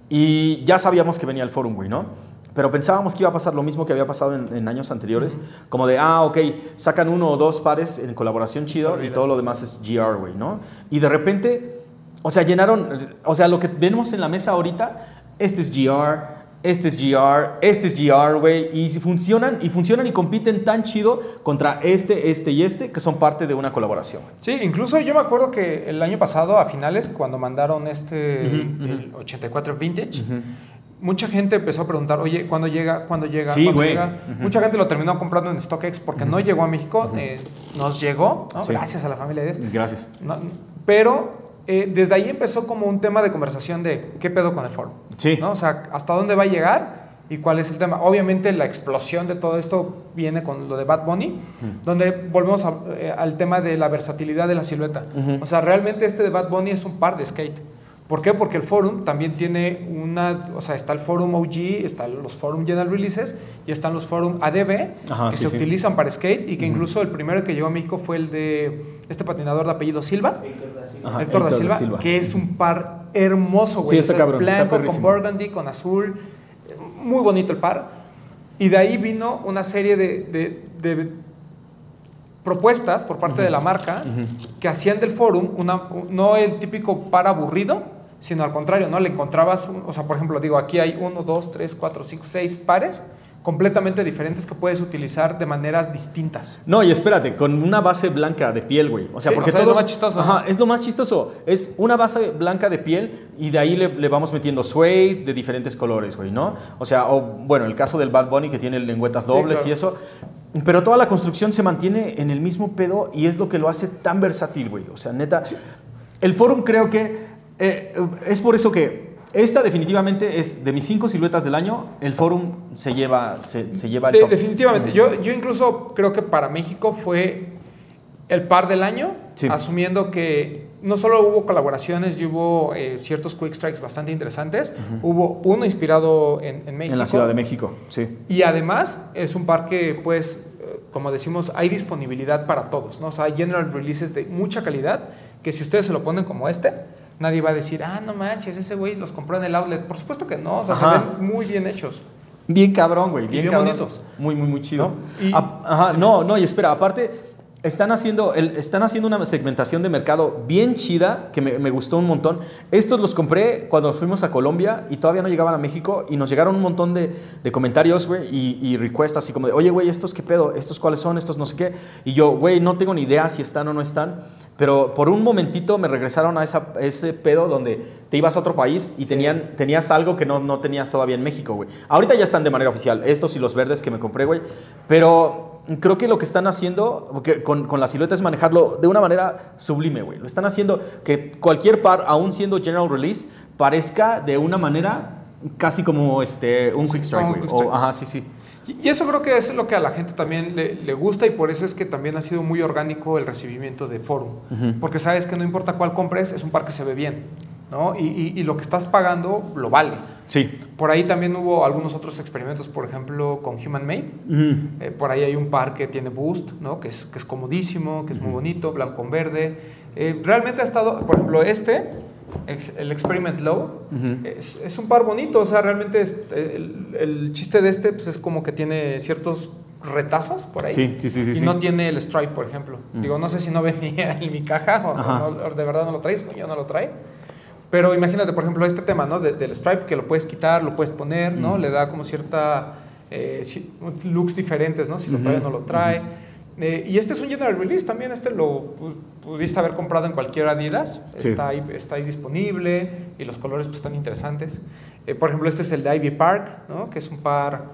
y ya sabíamos que venía el forum, güey, ¿no? Pero pensábamos que iba a pasar lo mismo que había pasado en, en años anteriores, como de, ah, ok, sacan uno o dos pares en colaboración chido y todo lo demás es GR, güey, ¿no? Y de repente, o sea, llenaron, o sea, lo que vemos en la mesa ahorita, este es GR, este es GR, este es GR, güey, y funcionan, y funcionan y compiten tan chido contra este, este y este, que son parte de una colaboración. Sí, incluso yo me acuerdo que el año pasado, a finales, cuando mandaron este, Ujú, el 84 Vintage, mucha gente empezó a preguntar, oye, ¿cuándo llega? ¿Cuándo llega? Sí, ¿Cuándo llega? Mucha gente lo terminó comprando en StockX porque no llegó a México, eh, nos llegó, ¿no? Sí. gracias a la familia de. Gracias. No, pero eh, desde ahí empezó como un tema de conversación de qué pedo con el foro. Sí. ¿no? O sea, hasta dónde va a llegar y cuál es el tema. Obviamente la explosión de todo esto viene con lo de Bad Bunny, donde volvemos a- eh, al tema de la versatilidad de la silueta. O sea, realmente este de Bad Bunny es un par de skate. ¿Por qué? Porque el Forum también tiene una, o sea, está el Forum OG, están los Forum General Releases y están los Forum ADB Ajá, que sí, se sí. utilizan para skate y que incluso el primero que llegó a México fue el de este patinador de apellido Silva. Héctor da Silva. Ajá, Héctor da Silva, Silva. que es un par hermoso, güey. Sí, está O sea, es cabrón, está Blanco con perrísimo. burgundy, con azul. Muy bonito el par. Y de ahí vino una serie de, de- de propuestas por parte de la marca que hacían del forum una, un- no el típico par aburrido, sino al contrario, ¿no? Le encontrabas, un- o sea, por ejemplo, digo, aquí hay uno, dos, tres, cuatro, cinco, seis pares completamente diferentes que puedes utilizar de maneras distintas. No, y espérate, con una base blanca de piel, güey. O sea, Sí, porque o sea, es lo más chistoso, Ajá, es lo más chistoso. Es una base blanca de piel y de ahí le, le vamos metiendo suede de diferentes colores, güey, ¿no? O sea, o, bueno, el caso del Bad Bunny que tiene lengüetas Sí, dobles claro. y eso. Pero toda la construcción se mantiene en el mismo pedo y es lo que lo hace tan versátil, güey. O sea, neta. El Forum creo que eh, es por eso que esta definitivamente es de mis cinco siluetas del año. El Forum se lleva, se, se lleva el De- top. definitivamente. Yo, yo incluso creo que para México fue el par del año, Sí. asumiendo que no solo hubo colaboraciones y hubo eh, ciertos quick strikes bastante interesantes, hubo uno inspirado en, en México. En la Ciudad de México, sí. Y además es un par que, pues, eh, como decimos, hay disponibilidad para todos, ¿no? O sea, hay general releases de mucha calidad que si ustedes se lo ponen como este, nadie va a decir, ah, no manches, ese güey los compró en el outlet. Por supuesto que no, o sea, Ajá. se ven muy bien hechos. Bien cabrón, güey. Bien, bien cabrón. bonitos. Muy, muy, muy chido. ¿No? Y- A- Ajá, no, no, y espera, aparte, están haciendo, el- están haciendo una segmentación de mercado bien chida que me, me gustó un montón. Estos los compré cuando fuimos a Colombia y todavía no llegaban a México y nos llegaron un montón de, de comentarios, güey, y, y requests así como de, oye, güey, ¿estos qué pedo? ¿Estos cuáles son? ¿Estos no sé qué? Y yo, güey, no tengo ni idea si están o no están, pero por un momentito me regresaron a esa- ese pedo donde te ibas a otro país y tenían, tenías algo que no, no tenías todavía en México, güey. Ahorita ya están de manera oficial, estos y los verdes que me compré, güey. Pero creo que lo que están haciendo con, con la silueta es manejarlo de una manera sublime, güey. Lo están haciendo que cualquier par, aún siendo general release, parezca de una manera casi como este, un quick strike, güey. quick strike. O- Ajá, sí, sí. Y eso creo que es lo que a la gente también le, le gusta y por eso es que también ha sido muy orgánico el recibimiento de Forum. Porque sabes que no importa cuál compres, es un par que se ve bien. ¿No? Y, y- y lo que estás pagando lo vale. Sí. Por ahí también hubo algunos otros experimentos, por ejemplo, con Human Made. Eh, por ahí hay un par que tiene Boost, ¿no? que, es, que es comodísimo, que es muy bonito, blanco con verde. Eh, realmente ha estado, por ejemplo, este, el Experiment Low, es, es un par bonito, o sea, realmente es- el, el chiste de este pues, es como que tiene ciertos retazos por ahí. Sí, sí, sí, sí, Y sí. no tiene el stripe, por ejemplo. Digo, no sé si no venía en mi caja o, o no- o de verdad no lo traes, yo no lo trae. Pero imagínate, por ejemplo, este tema, ¿no? De- del stripe que lo puedes quitar, lo puedes poner, ¿no? Le da como cierta eh, looks diferentes, ¿no? Si lo trae o no lo trae. Eh, y este es un general release también, este lo pu- pudiste haber comprado en cualquier Adidas, Sí. está, ahí, está ahí disponible y los colores pues están interesantes. Eh, por ejemplo, este es el de Ivy Park, ¿no? Que es un par,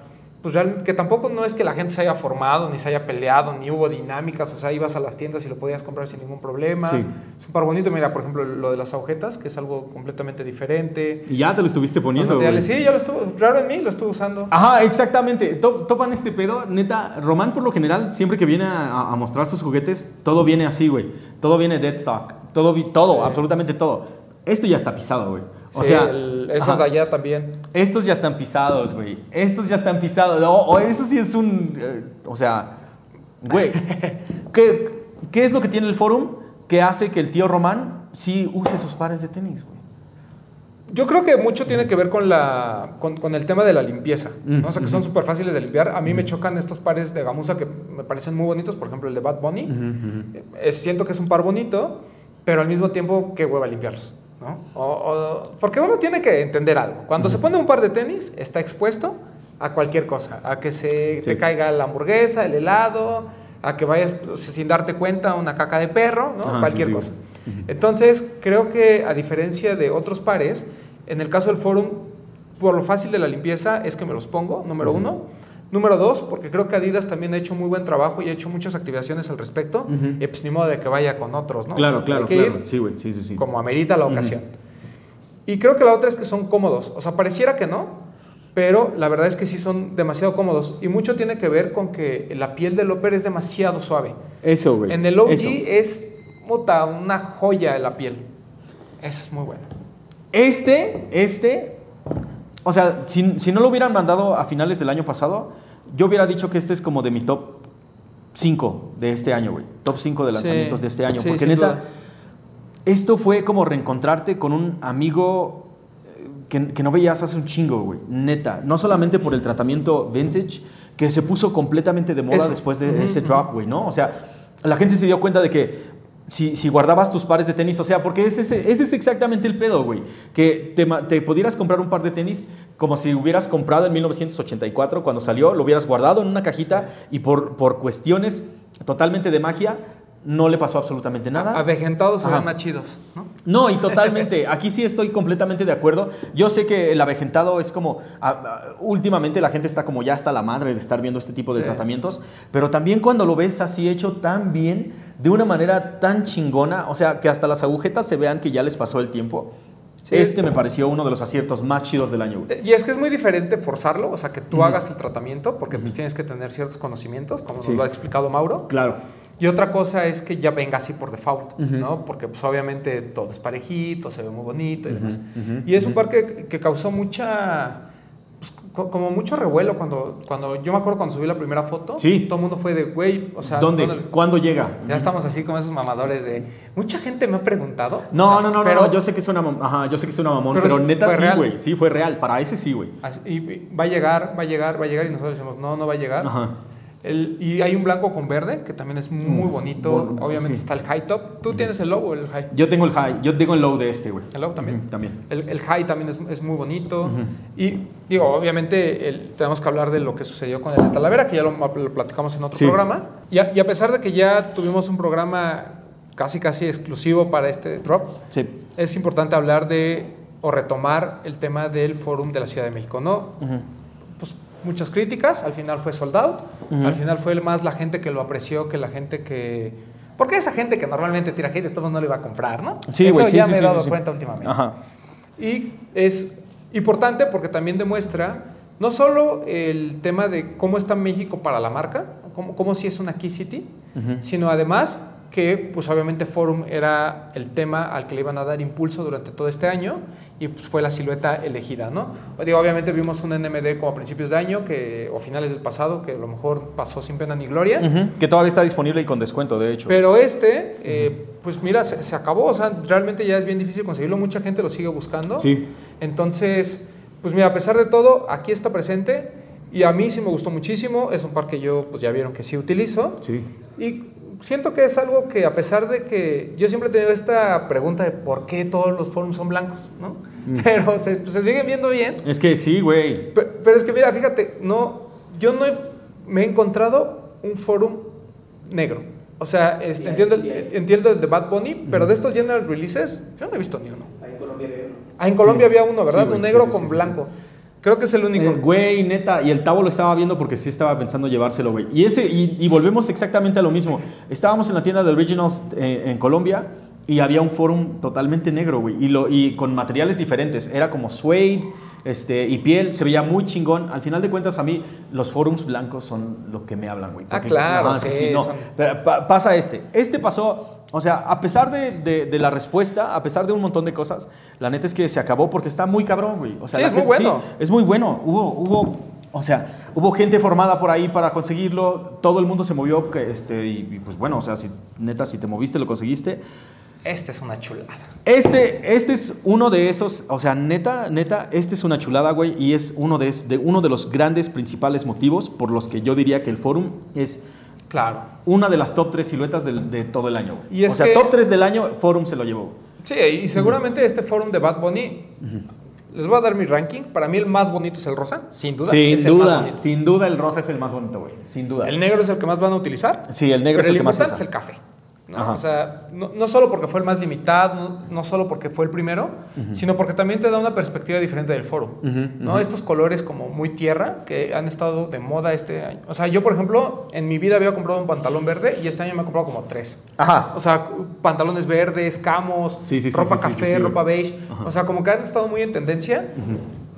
pues real- que tampoco no es que la gente se haya formado, ni se haya peleado, ni hubo dinámicas, o sea, ibas a las tiendas y lo podías comprar sin ningún problema. Sí. Es un par bonito, mira, por ejemplo, lo de las agujetas, que es algo completamente diferente. Y ya te lo estuviste poniendo, sí, yo lo estuve, raro en mí, lo estuve usando. Ajá, exactamente. To- topan este pedo. Neta, Román por lo general, siempre que viene a, a mostrar sus juguetes, todo viene así, güey. Todo viene dead stock. Todo, todo, Sí. absolutamente todo. Esto ya está pisado, güey. O Sí, sea, el- esos ajá. de allá también. estos ya están pisados, güey. Estos ya están pisados. O, o eso sí es un... eh, o sea, güey. ¿qué, ¿Qué es lo que tiene el forum que hace que el tío Román sí use sus pares de tenis, güey? Yo creo que mucho tiene que ver con, la, con, con el tema de la limpieza. ¿no? Mm, O sea, que son súper fáciles de limpiar. A mí me chocan estos pares de gamuza que me parecen muy bonitos. Por ejemplo, el de Bad Bunny. Eh, siento que es un par bonito, pero al mismo tiempo, qué hueva limpiarlos. ¿No? O- o- porque uno tiene que entender algo. Cuando se pone un par de tenis, está expuesto a cualquier cosa. A que se Sí. te caiga la hamburguesa, el helado, a que vayas sin darte cuenta una caca de perro, ¿no? Cualquier sí, sí, cosa. Entonces, creo que a diferencia de otros pares, en el caso del Forum, por lo fácil de la limpieza es que me los pongo, número uno. Número dos, porque creo que Adidas también ha hecho muy buen trabajo y ha hecho muchas activaciones al respecto. Ujú. Y pues ni modo de que vaya con otros, ¿no? O Claro, sea, claro, hay que claro. ir Sí, güey, sí, sí, sí. como amerita la ocasión. Y creo que la otra es que son cómodos. O sea, pareciera que no, pero la verdad es que sí son demasiado cómodos. Y mucho tiene que ver con que la piel del Loper es demasiado suave. Eso, güey. En el OG Eso. es puta, una joya de la piel. Ese es muy bueno. Este, este, o sea, si, si no lo hubieran mandado a finales del año pasado, yo hubiera dicho que este es como de mi top 5 de este año, güey. Top 5 de lanzamientos Sí, de este año. sí, porque neta, duda. esto fue como reencontrarte con un amigo eh, que, que no veías hace un chingo, güey. Neta. No solamente por el tratamiento vintage, que se puso completamente de moda Eso. después de ese drop, güey, ¿no? O sea, la gente se dio cuenta de que si, si guardabas tus pares de tenis, o sea, porque ese, ese, es exactamente el pedo, güey. Que te, te pudieras comprar un par de tenis como si hubieras comprado en 1984 cuando salió, lo hubieras guardado en una cajita y por, por cuestiones totalmente de magia no le pasó absolutamente nada. Avejentados se más chidos, ¿no? No, y totalmente. Aquí sí estoy completamente de acuerdo. Yo sé que el avejentado es como. a- a- últimamente la gente está como ya hasta la madre de estar viendo este tipo de Sí. tratamientos. Pero también cuando lo ves así hecho tan bien, de una manera tan chingona, o sea, que hasta las agujetas se vean que ya les pasó el tiempo. Sí. Este me pareció uno de los aciertos más chidos del año. güey. Y es que es muy diferente forzarlo, o sea, que tú hagas el tratamiento, porque pues tienes que tener ciertos conocimientos, como Sí. nos lo ha explicado Mauro. Claro. Y otra cosa es que ya venga así por default, Ujú. ¿no? Porque pues obviamente todo es parejito, se ve muy bonito y demás. ujú, y es un par que, causó mucha, pues, co- como mucho revuelo cuando, cuando, yo me acuerdo cuando subí la primera foto, Sí. todo el mundo fue de, güey, o sea, ¿Dónde? ¿dónde- ¿Cuándo llega? Ya estamos así como esos mamadores de, mucha gente me ha preguntado. No, o sea, no, no, pero no, yo sé que es una, ajá, yo sé que es una mamón, Pero pero, neta sí, güey. Sí, fue real. Para ese sí, güey. y va a llegar, va a llegar, va a llegar y nosotros decimos, no, no va a llegar. Ajá. El- y hay un blanco con verde que también es muy Uf, bonito. bueno, Obviamente sí. está el high top. ¿Tú tienes el low o el high? Yo tengo el high, yo tengo el low de este, güey. El low también. Ujú, también. El, el high también es, es muy bonito. Y digo, obviamente el- tenemos que hablar de lo que sucedió con el de Talavera, que ya lo, lo platicamos en otro Sí. programa. Y a, y a pesar de que ya tuvimos un programa casi casi exclusivo para este drop, Sí. es importante hablar de o retomar el tema del Fórum de la Ciudad de México, ¿no? Pues muchas críticas, al final fue sold out, al final fue más la gente que lo apreció que la gente que... Porque esa gente que normalmente tira hate, mundo no lo iba a comprar, ¿no? Sí, Eso güey, sí, ya sí, me he dado cuenta últimamente. Ajá. Y es importante porque también demuestra no solo el tema de cómo está México para la marca, cómo, cómo si es una key city, sino además que pues obviamente Forum era el tema al que le iban a dar impulso durante todo este año y pues fue la silueta elegida, ¿no? Digo, obviamente vimos un NMD como a principios de año que, o finales del pasado que a lo mejor pasó sin pena ni gloria, Ujú, Que todavía está disponible y con descuento, de hecho. pero este, eh, pues mira, se, se acabó, o sea, realmente ya es bien difícil conseguirlo, mucha gente lo sigue buscando. Sí. Entonces, pues mira, a pesar de todo, aquí está presente y a mí sí me gustó muchísimo, es un par que yo pues ya vieron que sí utilizo. Sí. Y siento que es algo que a pesar de que yo siempre he tenido esta pregunta de por qué todos los forums son blancos, ¿no? Pero se, se siguen viendo bien. Es que sí, güey. Pe- Pero, es que mira, fíjate, no, yo no he- me he encontrado un forum negro. O sea, este, Sí, entiendo, el, sí entiendo el de Bad Bunny, pero de estos general releases, yo no he visto ni uno. Ahí en Colombia veo. Ah, en Colombia Sí. había uno, ¿verdad? Un negro sí, sí, con sí, sí, blanco. Creo que es el único. Eh, güey, neta, y el Tavo lo estaba viendo porque sí estaba pensando llevárselo, güey. Y ese, y, y volvemos exactamente a lo mismo. Estábamos en la tienda de Originals eh, en Colombia y había un forum totalmente negro, güey. Y, lo, y con materiales diferentes. Era como suede este, y piel. Se veía muy chingón. Al final de cuentas, a mí los forums blancos son lo que me hablan, güey. Ah, claro, Ajá, sí, no. Pero pa- pasa este. Este pasó, o sea, a pesar de, de- de la respuesta, a pesar de un montón de cosas, la neta es que se acabó porque está muy cabrón, güey. O sea, Sí, la es muy bueno. es muy bueno. Hubo, hubo, o sea, hubo gente formada por ahí para conseguirlo. Todo el mundo se movió, este, y, y, pues bueno, o sea, si neta, si te moviste, lo conseguiste. Este es una chulada. Este, este es uno de esos, o sea, neta, neta, este es una chulada, güey, y es uno de, es- de uno de los grandes principales motivos por los que yo diría que el forum es Claro. una de las top 3 siluetas de, todo el año. güey. Y o sea, que- top 3 del año, forum se lo llevó. Sí, y seguramente este forum de Bad Bunny, les voy a dar mi ranking. Para mí el más bonito es el rosa, sin duda. Sin el duda, sin duda el rosa es el más bonito, güey. Sin duda. El negro es el que más van a utilizar. Sí, el negro pero es el que más se importante usa. es el café. ¿No? Ajá. O sea, no, no solo porque fue el más limitado, no, no solo porque fue el primero, sino porque también te da una perspectiva diferente del foro. Estos colores como muy tierra que han estado de moda este año. O sea, yo, por ejemplo, en mi vida había comprado un pantalón verde y este año me he comprado como tres. Ajá. O sea, pantalones verdes, camos, Sí, sí, sí, ropa sí, café, ropa beige. O sea, como que han estado muy en tendencia.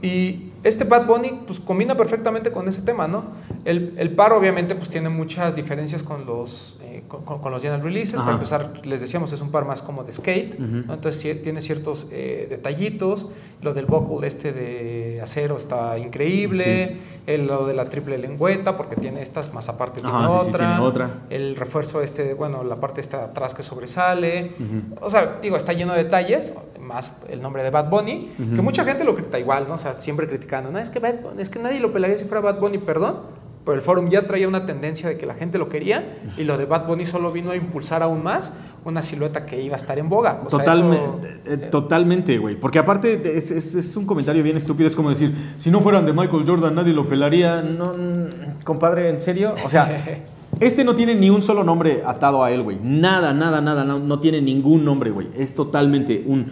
Y este Bad Bunny pues combina perfectamente con ese tema, ¿no? El, el par obviamente pues tiene muchas diferencias con los, eh, con, con- con los general releases. Ajá. Para empezar, les decíamos, es un par más como de skate. Ujú. ¿no? Entonces sí, tiene ciertos eh, detallitos. Lo del buckle este de acero está increíble. El, lo de la triple lengüeta porque tiene estas más aparte tiene Ajá, sí, sí, otra. tiene otra. El refuerzo este, de, bueno, la parte esta atrás que sobresale. O sea, digo, está lleno de detalles, más el nombre de Bad Bunny, que mucha gente lo critica igual, ¿no? O sea, siempre no, es que Bad Bunny, es que nadie lo pelaría si fuera Bad Bunny, perdón. Pero el forum ya traía una tendencia de que la gente lo quería y lo de Bad Bunny solo vino a impulsar aún más una silueta que iba a estar en boga. O sea, Totalmente, eso- eh, totalmente, güey. Porque aparte es, es- es un comentario bien estúpido. Es como decir, si no fueran de Michael Jordan, nadie lo pelaría. No, mm, compadre, ¿en serio? O sea, este no tiene ni un solo nombre atado a él, güey. Nada, nada, nada. No, no tiene ningún nombre, güey. Es totalmente un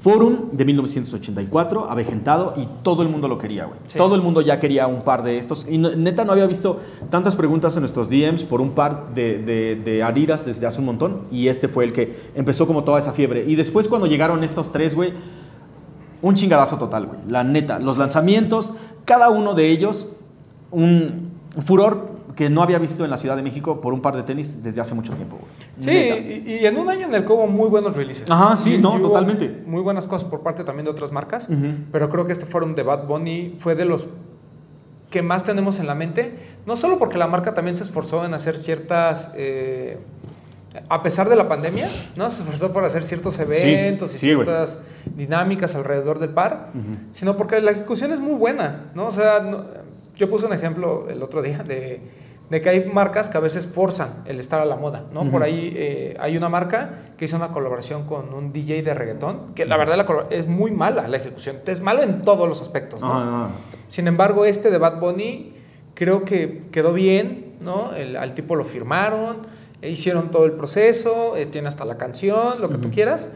forum de 1984, avejentado, y todo el mundo lo quería, güey. Sí. Todo el mundo ya quería un par de estos. Y no- neta no había visto tantas preguntas en nuestros DMs por un par de, de, de Adidas desde hace un montón. Y este fue el que empezó como toda esa fiebre. Y después cuando llegaron estos tres, güey, un chingadazo total, güey. La neta. Los lanzamientos, cada uno de ellos, un furor que no había visto en la Ciudad de México por un par de tenis desde hace mucho tiempo. Sí, y, y en un año en el que hubo muy buenos releases. Ajá, sí, Y- no, y totalmente. Muy buenas cosas por parte también de otras marcas, Ujú. pero creo que este forum de Bad Bunny fue de los que más tenemos en la mente, no solo porque la marca también se esforzó en hacer ciertas... eh, a pesar de la pandemia, ¿no? Se esforzó por hacer ciertos eventos y sí, ciertas dinámicas alrededor del par, sino porque la ejecución es muy buena, ¿no? O sea, no- yo puse un ejemplo el otro día de, de que hay marcas que a veces forzan el estar a la moda, ¿no? Por ahí eh, hay una marca que hizo una colaboración con un DJ de reggaetón, que la verdad la es muy mala la ejecución, es malo en todos los aspectos, ¿no? Ah, ah. Sin embargo, este de Bad Bunny creo que quedó bien, ¿no? El- al tipo lo firmaron, e hicieron todo el proceso, eh, tiene hasta la canción, lo que tú quieras,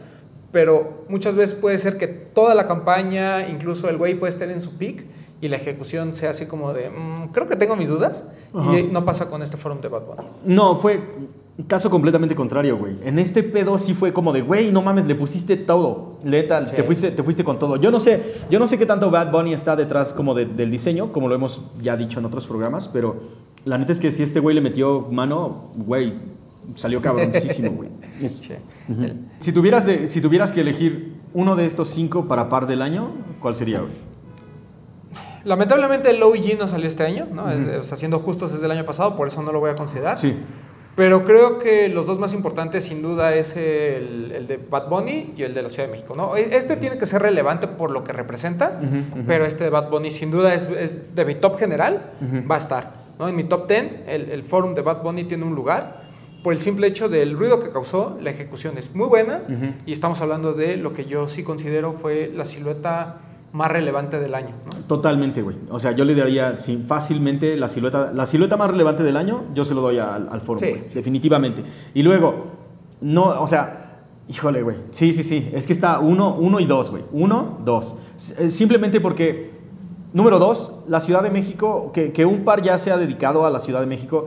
pero muchas veces puede ser que toda la campaña, incluso el güey puede estar en su peak y la ejecución sea así como de, "Mm, creo que tengo mis dudas, Ajá. y no pasa con este forum de Bad Bunny. No, fue caso completamente contrario, güey. En este pedo sí fue como de, güey, no mames, le pusiste todo. Leta, Sí. te, fuiste, te fuiste con todo. Yo no sé, yo no sé qué tanto Bad Bunny está detrás como de- del diseño, como lo hemos ya dicho en otros programas, pero la neta es que si este güey le metió mano, güey, Salió cabroncísimo, güey. Sí. Ujú. si, tuvieras de- si tuvieras que elegir uno de estos cinco para par del año, ¿cuál sería, güey? Lamentablemente el OG no salió este año, ¿no? Es- o sea, siendo justos es del año pasado, por eso no lo voy a considerar. Sí. Pero creo que los dos más importantes sin duda es el, el de Bad Bunny y el de la Ciudad de México, ¿no? Este tiene que ser relevante por lo que representa, pero este de Bad Bunny sin duda es, es de mi top general, Ujú. va a estar, ¿no? En mi top 10 el, el forum de Bad Bunny tiene un lugar por el simple hecho del ruido que causó, la ejecución es muy buena y estamos hablando de lo que yo sí considero fue la silueta más relevante del año, ¿no? Totalmente, güey. O sea, yo le daría sí, fácilmente la silueta, la silueta más relevante del año, yo se lo doy al, al foro, Sí, definitivamente. Y luego, no, o sea, híjole, güey. Sí, sí, sí. Es que está uno, uno y dos, güey. Uno, dos. Eh, Simplemente porque, número dos, la Ciudad de México, que, que un par ya se ha dedicado a la Ciudad de México,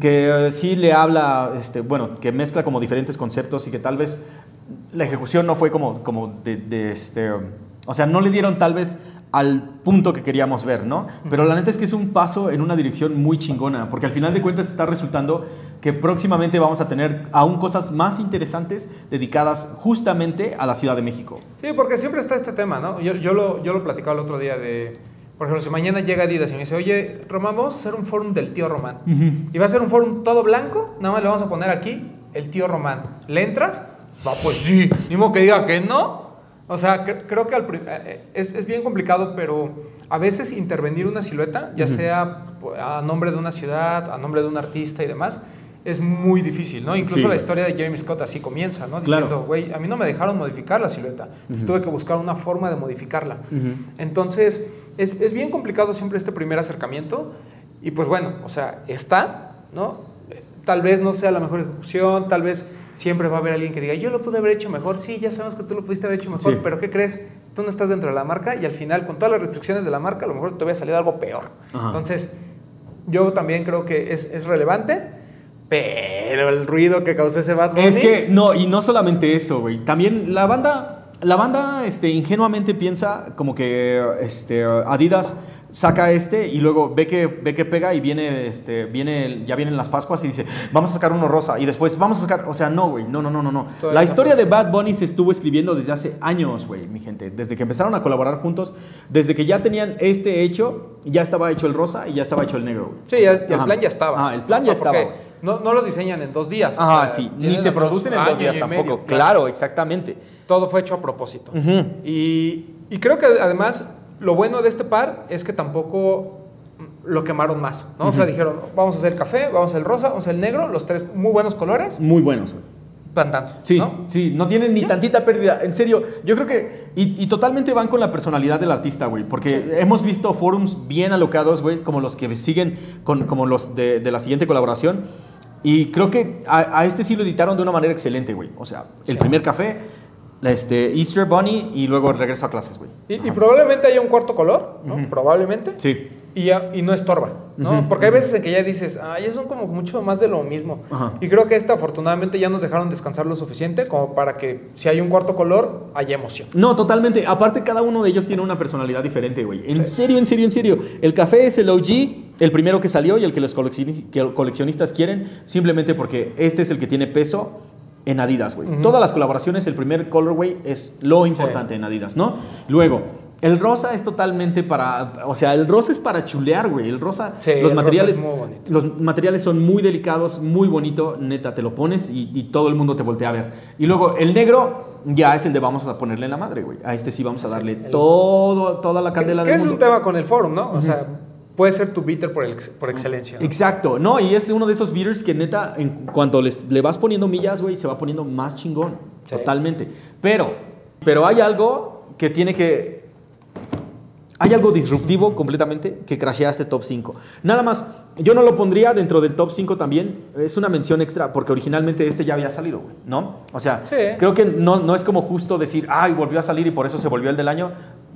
que sí le habla, este, bueno, que mezcla como diferentes conceptos y que tal vez la ejecución no fue como, como de, de este, o sea, no le dieron tal vez al punto que queríamos ver, ¿no? Pero la neta es que es un paso en una dirección muy chingona, porque al final de cuentas está resultando que próximamente vamos a tener aún cosas más interesantes dedicadas justamente a la Ciudad de México. Sí, porque siempre está este tema, ¿no? Yo, yo, lo, yo lo platicaba el otro día de, por ejemplo, si mañana llega Adidas y me dice, oye, Román, vamos a hacer un forum del tío Román. Y va a ser un forum todo blanco, nada más le vamos a poner aquí el tío Román. ¿Le entras? Va, pues sí. Ni modo que diga que no. O sea, cre- creo que al prim- eh, es, es bien complicado, pero a veces intervenir una silueta, ya sea pues, a nombre de una ciudad, a nombre de un artista y demás, es muy difícil, ¿no? Incluso Sí. la historia de Jeremy Scott así comienza, ¿no? Diciendo, güey, a mí no me dejaron modificar la silueta. Entonces tuve que buscar una forma de modificarla. Entonces, es, es bien complicado siempre este primer acercamiento. Y pues bueno, o sea, está, ¿no? Eh, Tal vez no sea la mejor ejecución, tal vez siempre va a haber alguien que diga, yo lo pude haber hecho mejor. Sí, ya sabemos que tú lo pudiste haber hecho mejor, Sí. pero ¿qué crees? Tú no estás dentro de la marca y al final, con todas las restricciones de la marca, a lo mejor te hubiera salido algo peor. Ajá. Entonces, yo también creo que es, es relevante, pero el ruido que causó ese Bunny... Es que, no, y no solamente eso, güey. También la banda, la banda este, ingenuamente piensa como que este, Adidas saca este y luego ve que, ve que pega y viene, este, viene, ya vienen las Pascuas y dice, vamos a sacar uno rosa y después vamos a sacar, o sea, no, güey, no, no, no, no, no. Todavía La no historia de. Bad Bunny se estuvo escribiendo desde hace años, güey, mi gente. Desde que empezaron a colaborar juntos, desde que ya tenían este hecho, ya estaba hecho el rosa y ya estaba hecho el negro, güey. Sí, O sea, el ajá. plan ya estaba. Ah, el plan O sea, ya estaba, güey. No, no los diseñan en dos días. o Ajá, sea, sí, ni se producen en dos días tampoco. medio, claro, exactamente. Todo fue hecho a propósito. Y, y creo que además lo bueno de este par es que tampoco lo quemaron más. ¿no? O sea, dijeron, vamos a hacer café, vamos a hacer el rosa, vamos a hacer el negro, los tres muy buenos colores, Muy buenos, tan. Sí, ¿no? sí, no tienen ni tantita pérdida. En serio, yo creo que. Y, y totalmente van con la personalidad del artista, güey. Porque hemos visto forums bien alocados, güey, como los que siguen, con, como los de, de la siguiente colaboración. Y creo que a, a este sí lo editaron de una manera excelente, güey. O sea, el Sí. primer café, este, Easter Bunny y luego regreso a clases, güey. Y, y probablemente haya un cuarto color, ¿no? Probablemente. Sí. Y, ya- y no estorba, ¿no? Ujú, Porque hay veces en que ya dices, ay, son como mucho más de lo mismo. Ajá. Y creo que esta afortunadamente ya nos dejaron descansar lo suficiente como para que si hay un cuarto color, haya emoción. No, totalmente. Aparte, cada uno de ellos tiene una personalidad diferente, güey. En serio, en serio, en serio. El café es el OG, el primero que salió y el que los coleccionistas quieren, simplemente porque este es el que tiene peso en Adidas, güey. Todas las colaboraciones, el primer colorway es lo importante en Adidas, ¿no? Luego, el rosa es totalmente para, o sea, el rosa es para chulear, güey. El rosa, Sí, el los rosa materiales, es muy bonito. los materiales son muy delicados, muy bonito, neta, te lo pones y, y todo el mundo te voltea a ver. Y luego el negro ya es el de vamos a ponerle en la madre, güey. A este sí vamos a darle el- todo, toda la Que, candela que del es mundo. un tema con el forum, ¿no? O sea, puede ser tu bitter por, ex- por excelencia. ¿no? Exacto, no, y es uno de esos beaters que neta, en cuanto les, le vas poniendo millas, güey, se va poniendo más chingón. Sí. Totalmente. Pero, pero hay algo que tiene que. Hay algo disruptivo completamente que crashea este top 5. Nada más, yo no lo pondría dentro del top 5 también. Es una mención extra porque originalmente este ya había salido, güey, ¿no? O sea, Sí. creo que no, no es como justo decir, ay, volvió a salir y por eso se volvió el del año.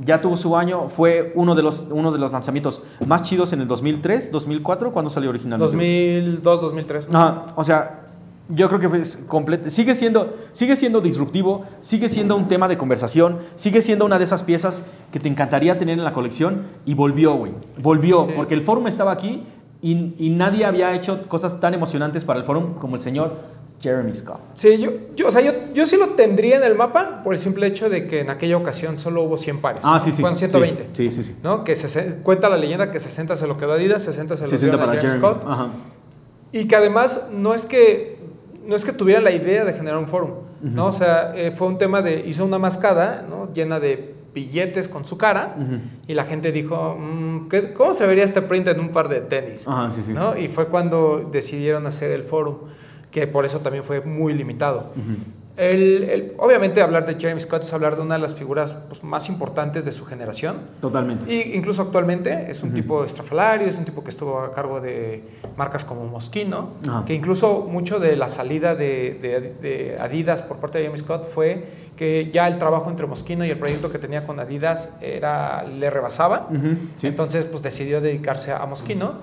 Ya tuvo su año, fue uno de los, uno de los lanzamientos más chidos en el 2003, 2004, cuando salió originalmente. 2002, 2003. Ajá, o sea, yo creo que es completo. Sigue siendo, sigue siendo disruptivo, sigue siendo un tema de conversación, sigue siendo una de esas piezas que te encantaría tener en la colección y volvió, güey. Volvió, Sí. porque el forum estaba aquí Y, y nadie había hecho cosas tan emocionantes para el forum como el señor Jeremy Scott. Sí, yo, yo, o sea, yo, yo sí lo tendría en el mapa por el simple hecho de que en aquella ocasión solo hubo 100 pares. Ah, sí, sí. Fueron 120. Sí, sí, sí. ¿no? Que se, cuenta la leyenda que 60 se lo quedó Adidas, 60 se lo 60 dieron a Jeremy Jeremy. Scott. Ajá. Y que además no es que no es que tuviera la idea de generar un forum, ¿no? O sea, eh, fue un tema de hizo una mascada, ¿no? Llena de billetes con su cara Ujú. y la gente dijo, mm, ¿qué- ¿cómo se vería este print en un par de tenis? Ajá, sí, sí. ¿no? Y fue cuando decidieron hacer el forum, que por eso también fue muy limitado. El- el- obviamente hablar de Jeremy Scott es hablar de una de las figuras pues, más importantes de su generación. Totalmente. Y incluso actualmente es un tipo estrafalario, es un tipo que estuvo a cargo de marcas como Moschino, Ajá. que incluso mucho de la salida de, de- de Adidas por parte de Jeremy Scott fue que ya el trabajo entre Moschino y el proyecto que tenía con Adidas era, le rebasaba. Sí. Entonces, pues decidió dedicarse a Moschino.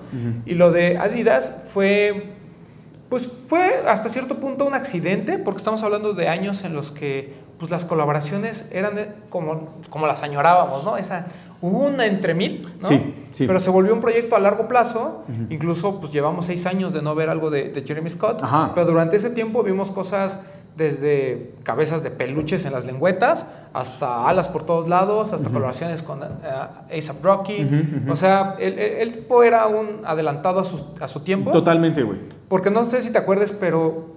Y lo de Adidas fue, pues fue hasta cierto punto un accidente, porque estamos hablando de años en los que pues las colaboraciones eran como, como las añorábamos, ¿no? Esa, una entre mil, ¿no? Sí, sí. Pero se volvió un proyecto a largo plazo. Incluso, pues llevamos seis años de no ver algo de, de Jeremy Scott. Ajá. Pero durante ese tiempo vimos cosas desde cabezas de peluches en las lengüetas hasta alas por todos lados, hasta colaboraciones con eh, ASAP Rocky. O sea, el, el- el tipo era un adelantado a su, a su tiempo. Totalmente, güey. Porque no sé si te acuerdes, pero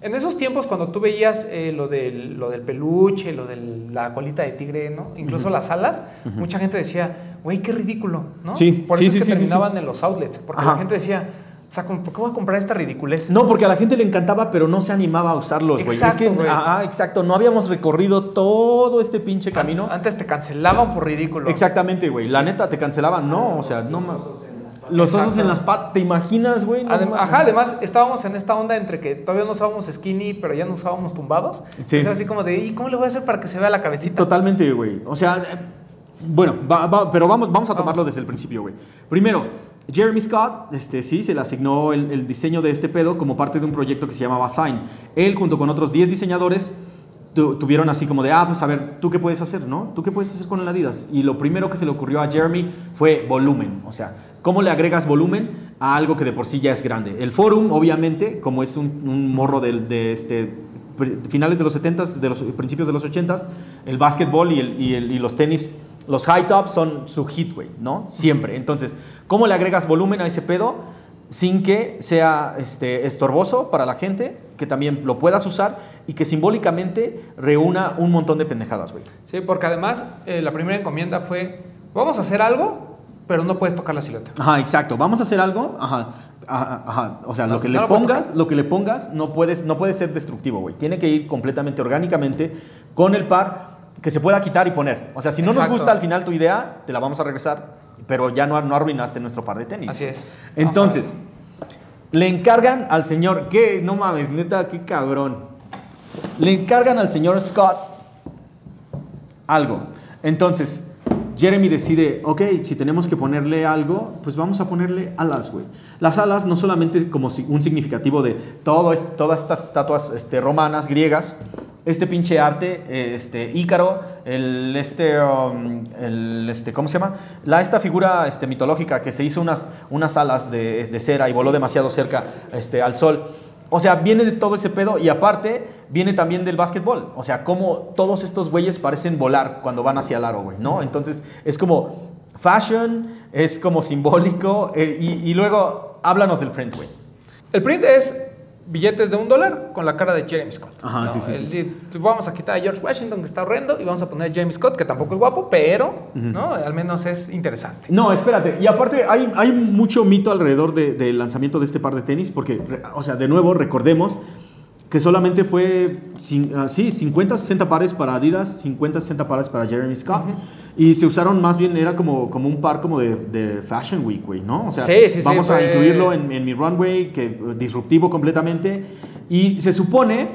en esos tiempos cuando tú veías eh, lo, del, lo del peluche, lo de la colita de tigre, ¿no? Incluso las alas, mucha gente decía, güey, qué ridículo, ¿no? Sí, Por eso sí, es que sí, terminaban en los outlets, porque Ajá. la gente decía, o sea, ¿por qué voy a comprar esta ridiculez? No, porque a la gente le encantaba, pero no se animaba a usarlos, güey. Es Exacto, que, ah, exacto, no habíamos recorrido todo este pinche camino. Antes te cancelaban por ridículo. Exactamente, güey. La neta, te cancelaban, no, o sea, no ma- Los osos en las patas, ¿te imaginas, güey? No Adem- mames. ajá, además estábamos en esta onda entre que todavía no usábamos skinny, pero ya no usábamos tumbados. Sí. Entonces así como de, ¿y cómo le voy a hacer para que se vea la cabecita? Totalmente, güey. O sea, eh, bueno, va- va- pero vamos, vamos a tomarlo desde el principio, güey. Primero, Jeremy Scott, este, sí, se le asignó el, diseño de este pedo como parte de un proyecto que se llamaba Sign. Él, junto con otros 10 diseñadores, tu- tuvieron así como de, ah, pues a ver, ¿tú qué puedes hacer, no? ¿Tú qué puedes hacer con el Adidas? Y lo primero que se le ocurrió a Jeremy fue volumen. O sea, ¿cómo le agregas volumen a algo que de por sí ya es grande? El Forum, obviamente, como es un, morro de, este finales de los 70s, de los principios de los 80s, el básquetbol y los tenis, los high tops son su hit, güey, ¿no? Siempre. Entonces, ¿cómo le agregas volumen a ese pedo sin que sea este, estorboso para la gente, que también lo puedas usar y que simbólicamente reúna un montón de pendejadas, güey? Sí, porque además eh, la primera encomienda fue, vamos a hacer algo, pero no puedes tocar la silueta. Ajá, exacto. Vamos a hacer algo. Ajá. Ajá, ajá. O sea, No, lo que no le lo pongas, lo que le pongas no puedes, no puede ser destructivo, güey. Tiene que ir completamente orgánicamente con el par que se pueda quitar y poner. O sea, si no Exacto. nos gusta al final tu idea, te la vamos a regresar, pero ya no, no arruinaste nuestro par de tenis. Así es. Entonces, le encargan al señor, que no mames, neta, qué cabrón. Le encargan al señor Scott algo. Entonces, Jeremy decide, ok, si tenemos que ponerle algo, pues vamos a ponerle alas, güey. Las alas no solamente como un significativo de todo es- todas estas estatuas este, romanas, griegas, este pinche arte, este Ícaro, el este, um, el este, ¿cómo se llama? La esta figura este mitológica que se hizo unas unas alas de, de cera y voló demasiado cerca este al sol. O sea, viene de todo ese pedo y aparte viene también del básquetbol. O sea, como todos estos güeyes parecen volar cuando van hacia el aro, güey, ¿no? Entonces es como fashion, es como simbólico eh, y, y luego háblanos del print, güey. El print es billetes de un dólar con la cara de Jeremy Scott. Ajá, sí, sí, Es sí. decir, vamos a quitar a George Washington, que está horrendo, y vamos a poner a Jeremy Scott, que tampoco es guapo, pero ¿no? al menos es interesante. No, espérate. Y aparte hay, hay mucho mito alrededor de- del lanzamiento de este par de tenis, porque, o sea, de nuevo, recordemos que solamente fue, ah, sí, 50, 60 pares para Adidas, 50, 60 pares para Jeremy Scott. Y se usaron más bien, era como, como un par como de, de Fashion Week, güey, ¿no? O sea, Sí, sí, sí, vamos a fue- incluirlo en, en mi runway, que eh, disruptivo completamente. Y se supone,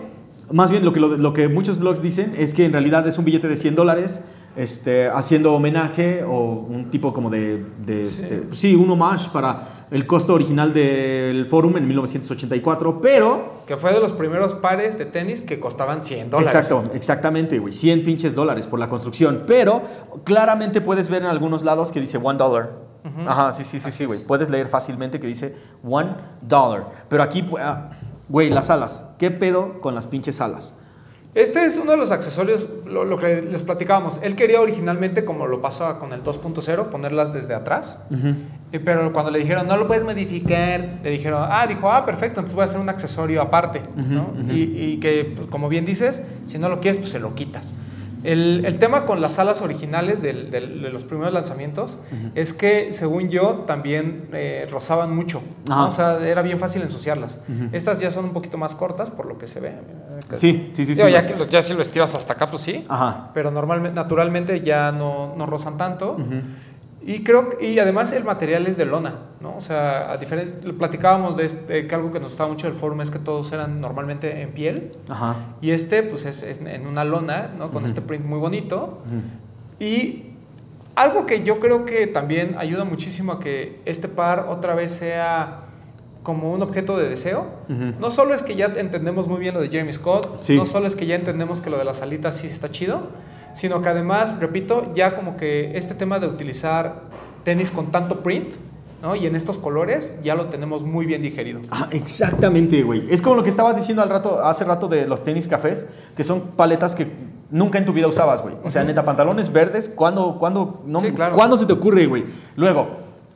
más bien lo que, lo, lo que muchos blogs dicen es que en realidad es un billete de 100 dólares este, haciendo homenaje o un tipo como de, de este, pues sí, un homage para el costo original del Forum en 1984, pero... Que fue de los primeros pares de tenis que costaban 100 dólares. Exacto, exactamente, güey. 100 pinches dólares por la construcción. Pero claramente puedes ver en algunos lados que dice one dollar. Ajá, sí, sí, sí, sí, güey. Puedes leer fácilmente que dice one dollar. Pero aquí, ah, güey, las alas. ¿Qué pedo con las pinches alas? Este es uno de los accesorios, lo, lo que les platicábamos. Él quería originalmente, como lo pasaba con el 2.0, ponerlas desde atrás. Eh, Pero cuando le dijeron, no lo puedes modificar, le dijeron, ah, dijo, ah, perfecto, entonces voy a hacer un accesorio aparte. ¿no? y, y que, pues, como bien dices, si no lo quieres, pues se lo quitas. El, el tema con las alas originales del- del- de los primeros lanzamientos es que, según yo, también eh, rozaban mucho. O sea, era bien fácil ensuciarlas. Estas ya son un poquito más cortas, por lo que se ve. Sí, sí, sí, Digo, sí, que ya si lo estiras hasta acá, pues sí. Ajá. Pero normalmente, naturalmente ya no, no rozan tanto. Y creo y además el material es de lona, ¿no? O sea, a diferencia, platicábamos de este, que algo que nos gustaba mucho del forum es que todos eran normalmente en piel. Ajá. Y este, pues es, es en una lona, ¿no? Con este print muy bonito. Y algo que yo creo que también ayuda muchísimo a que este par otra vez sea como un objeto de deseo. No solo es que ya entendemos muy bien lo de Jeremy Scott, Sí. no solo es que ya entendemos que lo de las alitas sí está chido, sino que además, repito, ya como que este tema de utilizar tenis con tanto print, ¿no? Y en estos colores ya lo tenemos muy bien digerido. Ah, exactamente, güey. Es como lo que estabas diciendo al rato, hace rato de los tenis cafés, que son paletas que nunca en tu vida usabas, güey. O sea, neta, pantalones verdes, ¿cuándo, cuándo, no, Sí, claro. ¿cuándo se te ocurre, güey? Luego,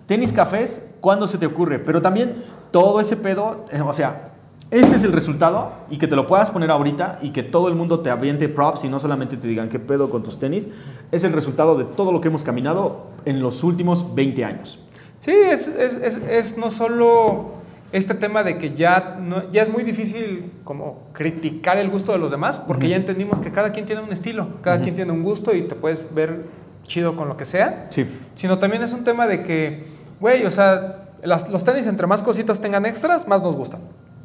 tenis cafés, ¿cuándo se te ocurre? Pero también todo ese pedo, eh, o sea, este es el resultado y que te lo puedas poner ahorita y que todo el mundo te aviente props y no solamente te digan qué pedo con tus tenis, es el resultado de todo lo que hemos caminado en los últimos 20 años. Sí, es, es, es, es no solo este tema de que ya, no- ya es muy difícil como criticar el gusto de los demás, porque ya entendimos que cada quien tiene un estilo, cada quien tiene un gusto y te puedes ver chido con lo que sea, Sí. sino también es un tema de que, güey, o sea, las- los tenis entre más cositas tengan extras, más nos gustan.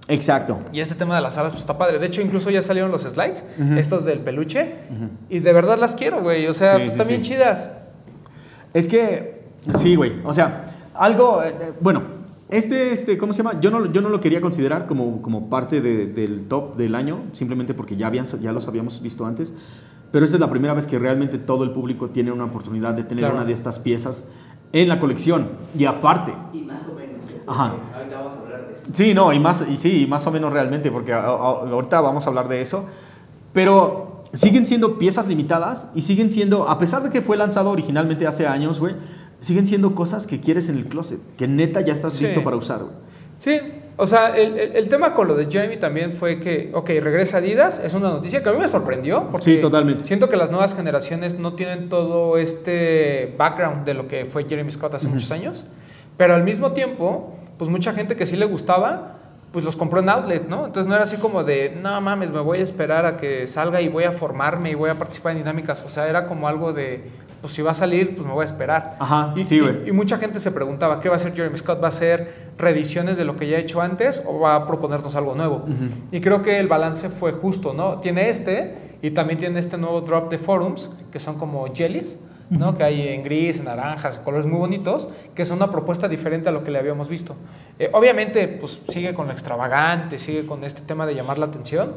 Exacto. Y este tema de las alas, pues está padre. De hecho, incluso ya salieron los slides, estos del peluche, y de verdad las quiero, güey. O sea, Sí, pues, sí, están bien sí. chidas. Es que, sí, güey. O sea, algo, eh, eh, bueno, este, este, ¿cómo se llama? Yo no, yo no lo quería considerar como, como parte de- del top del año, simplemente porque ya, habían, ya los habíamos visto antes. Pero esta es la primera vez que realmente todo el público tiene una oportunidad de tener Claro. una de estas piezas en la colección. Y aparte, Y más o menos. ¿eh? Ajá. Sí, no, y más, y sí, más o menos realmente, porque a- a- ahorita vamos a hablar de eso. Pero siguen siendo piezas limitadas y siguen siendo, a pesar de que fue lanzado originalmente hace años, güey, siguen siendo cosas que quieres en el closet, que neta ya estás Sí. listo para usar, güey. Sí, o sea, el, el- el tema con lo de Jeremy también fue que, ok, regresa Adidas, es una noticia que a mí me sorprendió. Porque Sí, totalmente. Siento que las nuevas generaciones no tienen todo este background de lo que fue Jeremy Scott hace muchos años, pero al mismo tiempo, pues mucha gente que sí le gustaba, pues los compró en outlet, ¿no? Entonces no era así como de, no mames, me voy a esperar a que salga y voy a formarme y voy a participar en dinámicas. O sea, era como algo de, pues si va a salir, pues me voy a esperar. Ajá, Y, sí, güey. y mucha gente se preguntaba, ¿qué va a hacer Jeremy Scott? ¿Va a hacer reediciones de lo que ya ha hecho antes o va a proponernos algo nuevo? Y creo que el balance fue justo, ¿no? Tiene este y también tiene este nuevo drop de forums, que son como jellies, ¿no? Que hay en gris, naranjas, colores muy bonitos, que es una propuesta diferente a lo que le habíamos visto. Eh, obviamente, pues sigue con lo extravagante, sigue con este tema de llamar la atención,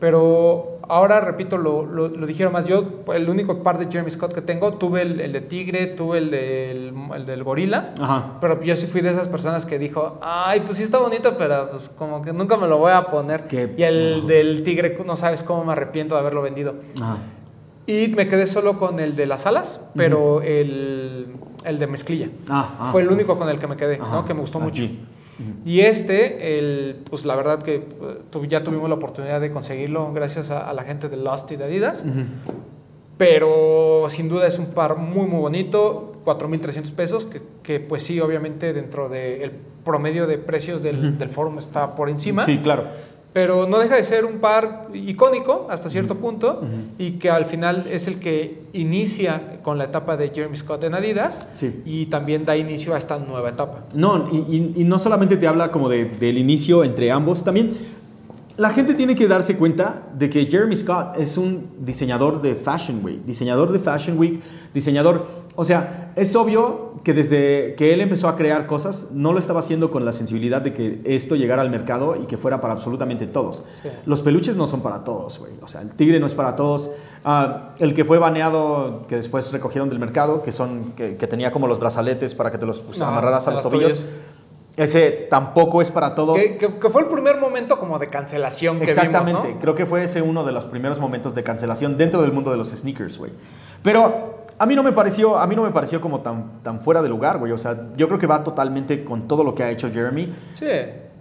pero ahora, repito, lo, lo, lo dijeron más. Yo, el único par de Jeremy Scott que tengo, tuve el, el de tigre, tuve el del, el del gorila. Ajá. Pero yo sí fui de esas personas que dijo, ay, pues sí está bonito, pero pues como que nunca me lo voy a poner. Qué- Y el del tigre, no sabes cómo me arrepiento de haberlo vendido. Ajá. Y me quedé solo con el de las alas, pero el, el de mezclilla. Ah, ah. Fue el único con el que me quedé, Ajá. ¿no? que me gustó mucho. Aquí. Y este, el, pues la verdad que tu- ya tuvimos la oportunidad de conseguirlo gracias a, a la gente de Lost y de Adidas. Pero sin duda es un par muy, muy bonito, 4.300 pesos, que, que pues sí, obviamente dentro del promedio de precios del, del forum está por encima. Sí, claro. Pero no deja de ser un par icónico hasta cierto punto y que al final es el que inicia con la etapa de Jeremy Scott en Adidas Sí. y también da inicio a esta nueva etapa. No, y, y- y no solamente te habla como de- del inicio entre ambos, también la gente tiene que darse cuenta de que Jeremy Scott es un diseñador de Fashion Week, diseñador de Fashion Week, diseñador, o sea, es obvio que desde que él empezó a crear cosas, no lo estaba haciendo con la sensibilidad de que esto llegara al mercado y que fuera para absolutamente todos. Sí. Los peluches no son para todos, güey. O sea, el tigre no es para todos. Ah, el que fue baneado, que después recogieron del mercado, que son que, que tenía como los brazaletes para que te los pues, Ajá, amarraras a los los tobillos. tobillos. Ese tampoco es para todos. Que, que- que fue el primer momento como de cancelación que Exactamente, vimos, ¿no? creo que fue ese uno de los primeros momentos de cancelación dentro del mundo de los sneakers, güey. Pero a mí no me pareció, a mí no me pareció como tan, tan fuera de lugar, güey. O sea, yo creo que va totalmente con todo lo que ha hecho Jeremy. Sí.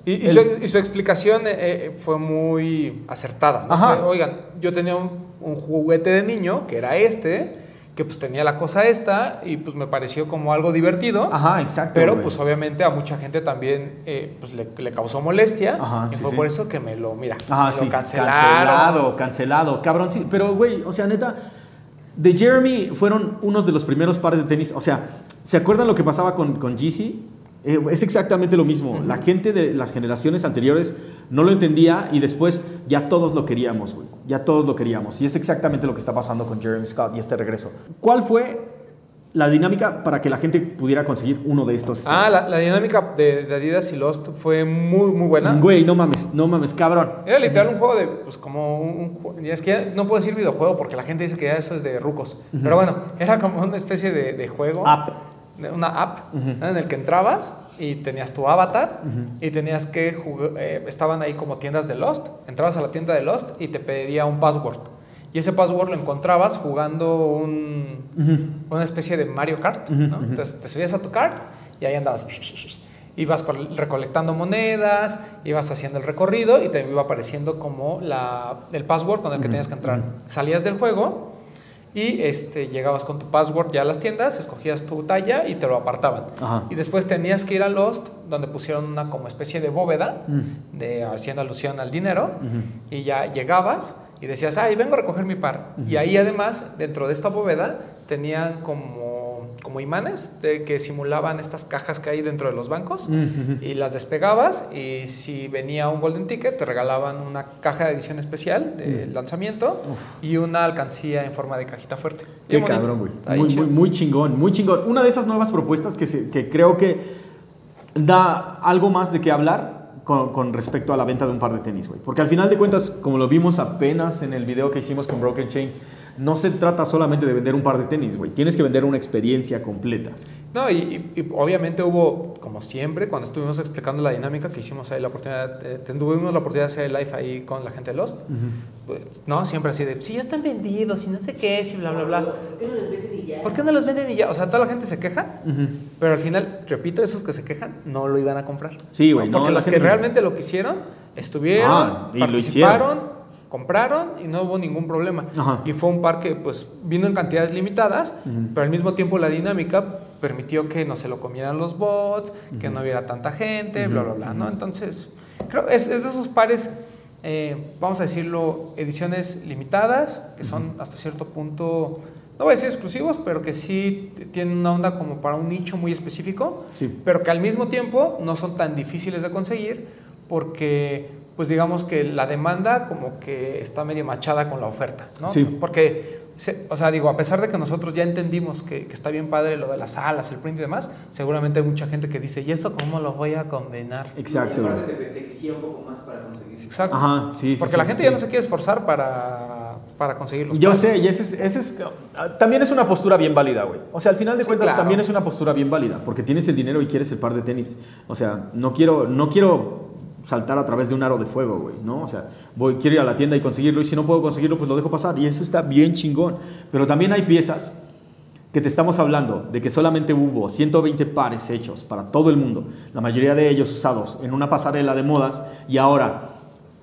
Y, y El- su, y su explicación eh, eh, fue muy acertada. ¿no? Ajá. Fue, Oigan, yo tenía un, un juguete de niño que era este, que pues tenía la cosa esta y pues me pareció como algo divertido. Ajá, exacto. Pero pues obviamente a mucha gente también eh, pues, le, le causó molestia Ajá, y sí, fue sí. por eso que me lo, mira, Ajá, me sí. lo cancelaron. Cancelado, cancelado. Cabrón, sí. Pero, güey, o sea, neta, de Jeremy fueron unos de los primeros pares de tenis. O sea, ¿se acuerdan lo que pasaba con, con Yeezy? Eh, es exactamente lo mismo. La gente de las generaciones anteriores no lo entendía y después ya todos lo queríamos, güey. Ya todos lo queríamos. Y es exactamente lo que está pasando con Jeremy Scott y este regreso. ¿Cuál fue la dinámica para que la gente pudiera conseguir uno de estos? Ah, la, la dinámica de, de Adidas y Lost fue muy, muy buena. Güey, no mames, no mames, cabrón. Era literal un juego de, pues como un, un y es que ya no puedo decir videojuego porque la gente dice que ya eso es de rucos. Pero bueno, era como una especie de, de juego. App. Una app en el que entrabas y tenías tu avatar y tenías que jugar, estaban ahí como tiendas de Lost, entrabas a la tienda de Lost y te pedía un password. Y ese password lo encontrabas jugando un, una especie de Mario Kart. ¿no? Entonces te subías a tu kart y ahí andabas. Ibas col- recolectando monedas, ibas haciendo el recorrido y te iba apareciendo como la, el password con el que tenías que entrar. Salías del juego y este, llegabas con tu password ya a las tiendas, escogías tu talla y te lo apartaban. Ajá. Y después tenías que ir a Lost, donde pusieron una como especie de bóveda, Mm. de, haciendo alusión al dinero, y ya llegabas y decías, ay, vengo a recoger mi par. Y ahí además, dentro de esta bóveda, tenían como, como imanes de, que simulaban estas cajas que hay dentro de los bancos, y las despegabas, y si venía un Golden Ticket, te regalaban una caja de edición especial de Mm. lanzamiento y una alcancía en forma de cajita fuerte. Qué cabrón, güey. Muy, muy, muy chingón, muy chingón. Una de esas nuevas propuestas que, se- que creo que da algo más de qué hablar con, con respecto a la venta de un par de tenis, güey. Porque al final de cuentas, como lo vimos apenas en el video que hicimos con Broken Chains, no se trata solamente de vender un par de tenis, güey. Tienes que vender una experiencia completa. No, y, y- y obviamente hubo, como siempre, cuando estuvimos explicando la dinámica que hicimos ahí, la oportunidad, eh, tuvimos la oportunidad de hacer el live ahí con la gente de Lost, pues, ¿no? Siempre así de, sí, ya están vendidos y no sé qué, y bla, bla, bla. ¿Por qué no les venden y ya? ¿Por qué no los venden y ya? O sea, toda la gente se queja, pero al final, repito, esos que se quejan no lo iban a comprar. Sí, güey, no, Porque la los que realmente lo quisieron, estuvieron, Ah, y lo participaron, compraron y no hubo ningún problema. Ajá. Y fue un par que pues vino en cantidades limitadas, pero al mismo tiempo la dinámica permitió que no se lo comieran los bots, que no hubiera tanta gente, bla, bla, bla, ¿no? Entonces, creo es, es de esos pares, eh, vamos a decirlo, ediciones limitadas, que son hasta cierto punto, no voy a decir exclusivos, pero que sí tienen una onda como para un nicho muy específico, Sí. pero que al mismo tiempo no son tan difíciles de conseguir porque pues digamos que la demanda como que está medio machada con la oferta, ¿no? Sí. Porque, o sea, digo, a pesar de que nosotros ya entendimos que, que está bien padre lo de las alas, el print y demás, seguramente hay mucha gente que dice, ¿y eso cómo lo voy a combinar? Exacto, Y aparte te, te exigía un poco más para conseguir. Exacto. Ajá, sí, sí, Porque sí, la sí, gente sí. ya no se quiere esforzar para, para conseguir los Yo pares. sé, y ese es, ese es- ah, también es una postura bien válida, güey. O sea, al final de Sí, cuentas claro. también es una postura bien válida, porque tienes el dinero y quieres el par de tenis. O sea, no quiero, no quiero saltar a través de un aro de fuego, güey, ¿no? O sea, voy, quiero ir a la tienda y conseguirlo, y si no puedo conseguirlo, pues lo dejo pasar, y eso está bien chingón. Pero también hay piezas que te estamos hablando de que solamente hubo 120 pares hechos para todo el mundo, la mayoría de ellos usados en una pasarela de modas, y ahora,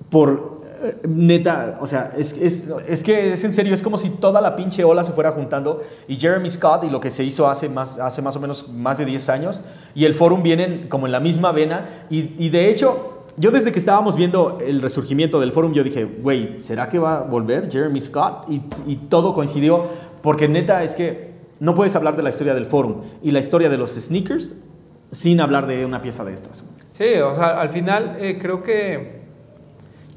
por eh, neta, o sea, es, es, es que es en serio, es como si toda la pinche ola se fuera juntando, y Jeremy Scott y lo que se hizo hace más, hace más o menos más de 10 años, y el Forum vienen como en la misma vena, y, y de hecho... Yo desde que estábamos viendo el resurgimiento del forum, yo dije, güey, ¿será que va a volver Jeremy Scott? Y, y todo coincidió, porque neta es que no puedes hablar de la historia del forum y la historia de los sneakers sin hablar de una pieza de estas. Sí, o sea, al final eh, creo que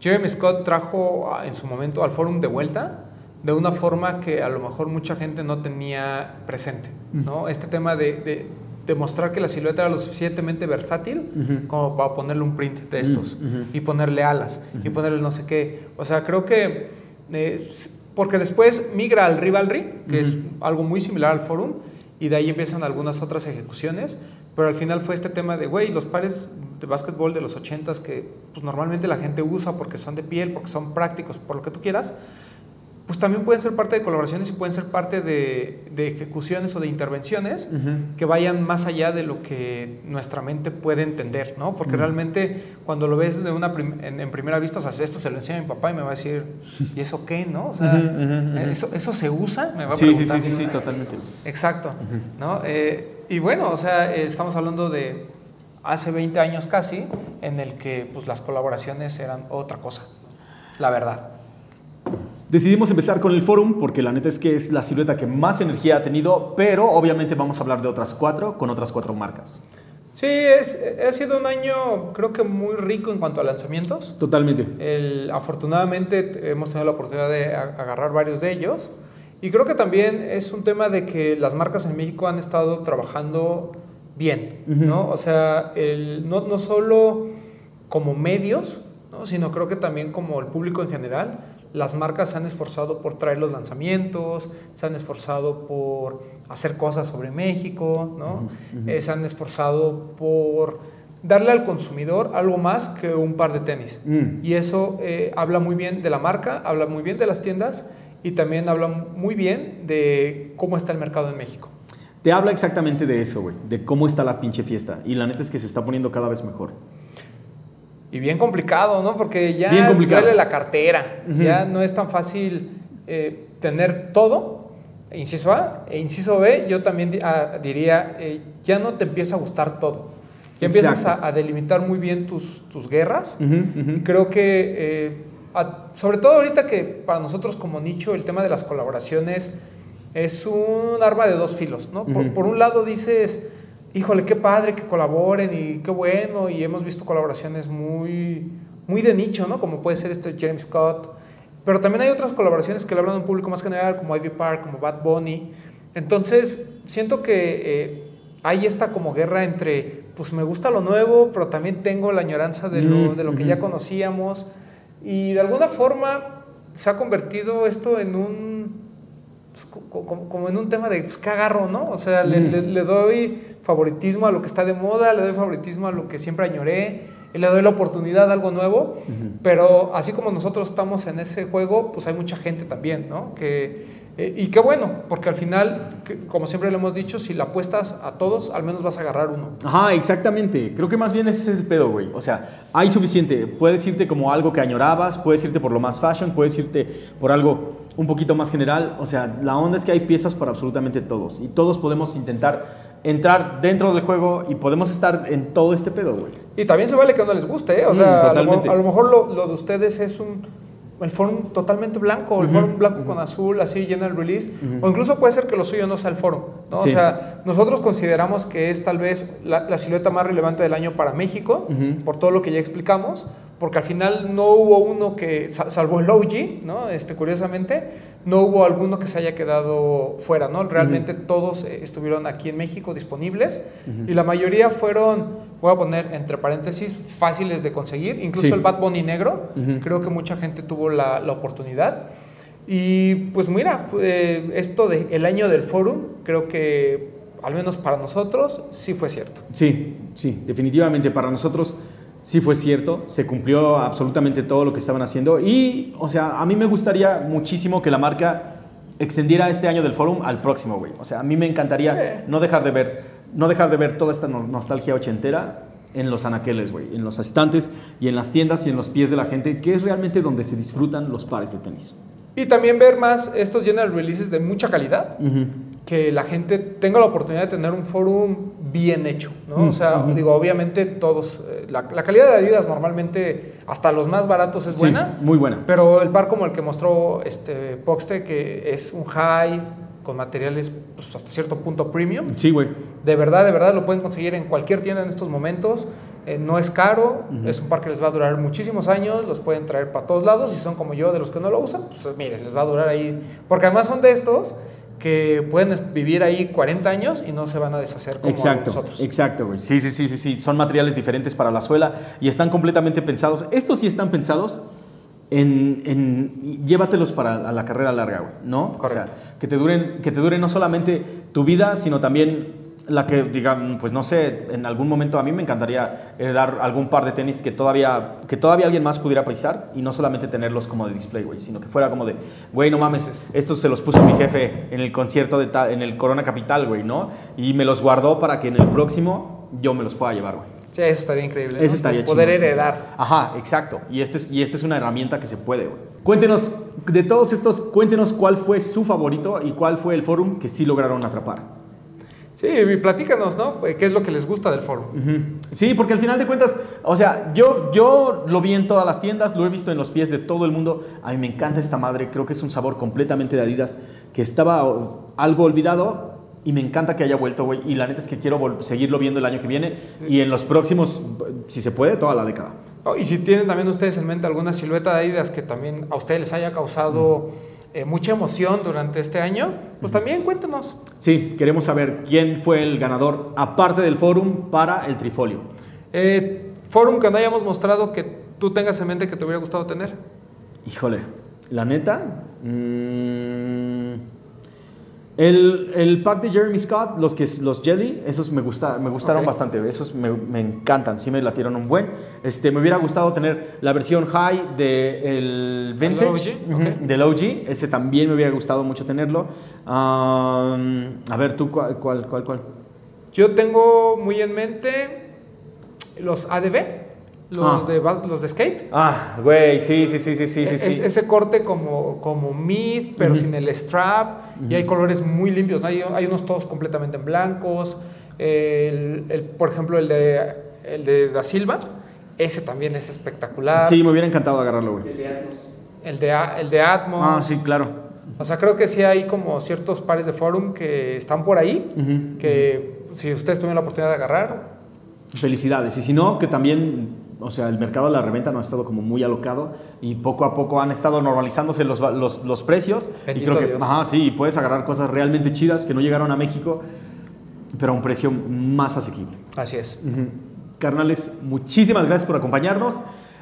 Jeremy Scott trajo en su momento al Forum de vuelta de una forma que a lo mejor mucha gente no tenía presente, ¿no? Este tema de, de demostrar que la silueta era lo suficientemente versátil como para ponerle un print de estos y ponerle alas y ponerle no sé qué. O sea, creo que eh, porque después migra al Rivalry, que es algo muy similar al Forum, y de ahí empiezan algunas otras ejecuciones, pero al final fue este tema de, güey, los pares de básquetbol de los 80s que pues, normalmente la gente usa porque son de piel, porque son prácticos, por lo que tú quieras, pues también pueden ser parte de colaboraciones y pueden ser parte de, de ejecuciones o de intervenciones que vayan más allá de lo que nuestra mente puede entender, ¿no? Porque realmente cuando lo ves de una en, en, primera vista, o sea, esto se lo enseña a mi papá y me va a decir, ¿y eso qué, no? O sea, ¿eso, ¿eso, se usa? Me va a sí, sí, sí, sí, sí, totalmente. Exacto, ¿no? Eh, y bueno, o sea, estamos hablando de hace 20 años casi, en el que pues, las colaboraciones eran otra cosa, la verdad. Decidimos empezar con el Forum porque la neta es que es la silueta que más energía ha tenido, pero obviamente vamos a hablar de otras cuatro con otras cuatro marcas. Sí, es, ha sido un año creo que muy rico en cuanto a lanzamientos. Totalmente. El, afortunadamente hemos tenido la oportunidad de agarrar varios de ellos y creo que también es un tema de que las marcas en México han estado trabajando bien, ¿no? O sea, el, no, no solo como medios, ¿no? sino creo que también como el público en general las marcas se han esforzado por traer los lanzamientos, se han esforzado por hacer cosas sobre México, ¿no? Eh, se han esforzado por darle al consumidor algo más que un par de tenis. Mm. Y eso eh, habla muy bien de la marca, habla muy bien de las tiendas y también habla muy bien de cómo está el mercado en México. Te habla exactamente de eso, güey, de cómo está la pinche fiesta. Y la neta es que se está poniendo cada vez mejor. Y bien complicado, ¿no? Porque ya duele la cartera, ya no es tan fácil eh, tener todo, inciso A, e inciso B, yo también ah, diría, eh, ya no te empieza a gustar todo. Ya empiezas a, delimitar muy bien tus, tus guerras. Y creo que, eh, sobre todo ahorita que para nosotros como nicho el tema de las colaboraciones es un arma de dos filos, ¿no? por un lado dices híjole, qué padre que colaboren y qué bueno, y hemos visto colaboraciones muy, muy de nicho, ¿no? Como puede ser este James Scott, pero también hay otras colaboraciones que le hablan a un público más general, como Ivy Park, como Bad Bunny. Entonces, siento que eh, hay esta como guerra entre, pues me gusta lo nuevo, pero también tengo la añoranza de lo, de lo que ya conocíamos, y de alguna forma se ha convertido esto en un pues, como, en un tema de, pues, ¿qué agarro, no? O sea, le, doy favoritismo a lo que está de moda, le doy favoritismo a lo que siempre añoré, y le doy la oportunidad a algo nuevo, pero así como nosotros estamos en ese juego, pues hay mucha gente también, ¿no? Que, eh, y qué bueno, porque al final, como siempre lo hemos dicho, si la apuestas a todos, al menos vas a agarrar uno. Ajá, exactamente. Creo que más bien ese es el pedo, güey. O sea, hay suficiente. Puedes irte como algo que añorabas, puedes irte por lo más fashion, puedes irte por algo un poquito más general. O sea, la onda es que hay piezas para absolutamente todos y todos podemos intentar entrar dentro del juego y podemos estar en todo este pedo, güey. Y también se vale que no les guste, ¿eh? O mm, sea, a lo, mejor lo, de ustedes es un el forum totalmente blanco, el forum blanco con azul, así llena el release, o incluso puede ser que lo suyo no sea el forum, ¿no? O sea, nosotros consideramos que es tal vez la, silueta más relevante del año para México, por todo lo que ya explicamos, porque al final no hubo uno que, salvo el OG, ¿no? Este, curiosamente, no hubo alguno que se haya quedado fuera, ¿no? Realmente todos eh, estuvieron aquí en México disponibles y la mayoría fueron, voy a poner entre paréntesis, fáciles de conseguir, incluso el Bad Bunny negro, creo que mucha gente tuvo la, la oportunidad. Y pues mira, esto del el año del forum, creo que al menos para nosotros sí fue cierto. Sí, sí, definitivamente para nosotros sí fue cierto, se cumplió absolutamente todo lo que estaban haciendo y, o sea, a mí me gustaría muchísimo que la marca extendiera este año del forum al próximo, güey. O sea, a mí me encantaría no dejar de ver, no dejar de ver toda esta nostalgia ochentera en los anaqueles, güey, en los estantes y en las tiendas y en los pies de la gente, que es realmente donde se disfrutan los pares de tenis. Y también ver más estos general releases de mucha calidad que la gente tenga la oportunidad de tener un forum bien hecho, ¿no? o sea, digo, obviamente todos, eh, la, calidad de Adidas normalmente, hasta los más baratos es buena. muy buena. Pero el par como el que mostró este Poxte, que es un high con materiales pues, hasta cierto punto premium. Sí, güey. De verdad, de verdad lo pueden conseguir en cualquier tienda en estos momentos. eh, no es caro, es un par que les va a durar muchísimos años, los pueden traer para todos lados y son como yo de los que no lo usan, pues miren, les va a durar ahí, porque además son de estos que pueden vivir ahí 40 años y no se van a deshacer como Exacto, nosotros. exacto, güey. Sí, sí, sí, sí, sí. Son materiales diferentes para la suela y están completamente pensados. Estos sí están pensados en, en- llévatelos para a la carrera larga, güey, ¿no? O sea, Correcto. que te duren, que te duren no solamente tu vida, sino también la que, digan, pues no sé, en algún momento a mí me encantaría eh, dar algún par de tenis que todavía, que todavía alguien más pudiera pisar y no solamente tenerlos como de display, güey, sino que fuera como de, güey, no mames, estos se los puso mi jefe en el concierto de ta- en el Corona Capital, güey, ¿no? Y me los guardó para que en el próximo yo me los pueda llevar, güey. Sí, eso estaría increíble. ¿no? Eso estaría Poder heredar. Ajá, exacto. Y esta es, y esta es una herramienta que se puede, güey. Cuéntenos, de todos estos, cuéntenos cuál fue su favorito y cuál fue el forum que sí lograron atrapar. Sí, y platícanos, ¿no? ¿Qué es lo que les gusta del foro? Sí, porque al final de cuentas, o sea, yo, yo lo vi en todas las tiendas, lo he visto en los pies de todo el mundo. A mí me encanta esta madre, creo que es un sabor completamente de Adidas que estaba algo olvidado y me encanta que haya vuelto, güey. Y la neta es que quiero seguirlo viendo el año que viene y en los próximos, si se puede, toda la década. Oh, y si tienen también ustedes en mente alguna silueta de Adidas que también a ustedes les haya causado eh, mucha emoción durante este año, pues también cuéntenos. Sí, queremos saber quién fue el ganador, aparte del forum, para el trifolio. Eh, forum que no hayamos mostrado que tú tengas en mente que te hubiera gustado tener. Híjole, la neta. mm, el, el pack de Jeremy Scott, los, que, los Jelly, esos me, gusta, me gustaron Ok. bastante. Esos me, me encantan, sí me latieron un buen. Este, me hubiera gustado tener la versión high del Vintage, OG? ujú, Ok. del OG. Ese también me hubiera gustado mucho tenerlo. Um, a ver, tú, ¿cuál, cuál, cuál? cuál? Yo tengo muy en mente los ADB, los, Ah. de, los de skate. Ah, güey, sí, sí, sí, sí, sí, sí. Es- sí. ese corte como, como mid, pero sin el strap, y hay colores muy limpios, ¿no? hay, hay unos todos completamente en blancos. El, el- por ejemplo, el de, el de Da Silva, ese también es espectacular. Sí, me hubiera encantado agarrarlo, güey. El de Atmos. El, de, el de Atmos. Ah, sí, claro. O sea, creo que sí hay como ciertos pares de forum que están por ahí, Ujú. que si ustedes tuvieron la oportunidad de agarrar, Felicidades. Y si no, que también, o sea, el mercado de la reventa no ha estado como muy alocado y poco a poco han estado normalizándose los, los, los precios. y Bendito creo que, Dios. ajá, sí, puedes agarrar cosas realmente chidas que no llegaron a México, pero a un precio más asequible. así es. Ujú. Carnales, muchísimas gracias por acompañarnos.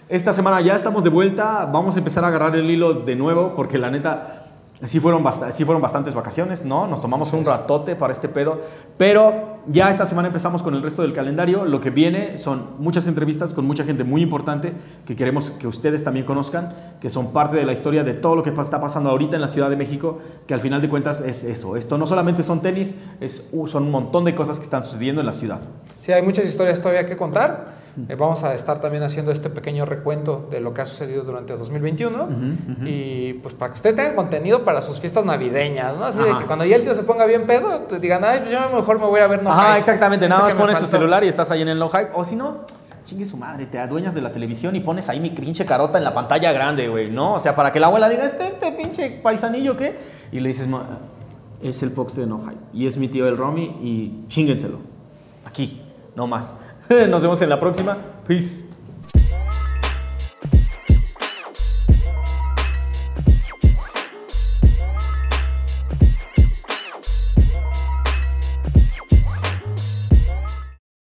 Esta semana ya estamos de vuelta. Vamos a empezar a agarrar el hilo de nuevo porque la neta, sí fueron, sí fueron bastantes vacaciones, ¿no? Nos tomamos un ratote para este pedo. Pero ya esta semana empezamos con el resto del calendario. Lo que viene son muchas entrevistas con mucha gente muy importante que queremos que ustedes también conozcan, que son parte de la historia de todo lo que está pasando ahorita en la Ciudad de México, que al final de cuentas es eso. Esto no solamente son tenis, es, son un montón de cosas que están sucediendo en la ciudad. Sí, hay muchas historias todavía que contar. Eh, vamos a estar también haciendo este pequeño recuento de lo que ha sucedido durante 2021. Y pues para que ustedes tengan contenido para sus fiestas navideñas, ¿no? Así de que cuando ya el tío se ponga bien pedo, te digan, ay, pues yo mejor me voy a ver no Ajá, Hype. exactamente. Este Nada más pones tu faltó". celular y estás ahí en el no hype. O si no, chingue su madre, te adueñas de la televisión y pones ahí mi pinche carota en la pantalla grande, güey, ¿no? O sea, para que la abuela diga, ¿este, este pinche paisanillo qué? Y le dices, "Ma, es el Pox de no hype. Y es mi tío el Romy y chíngenselo. Aquí, no más. Nos vemos en la próxima. Peace.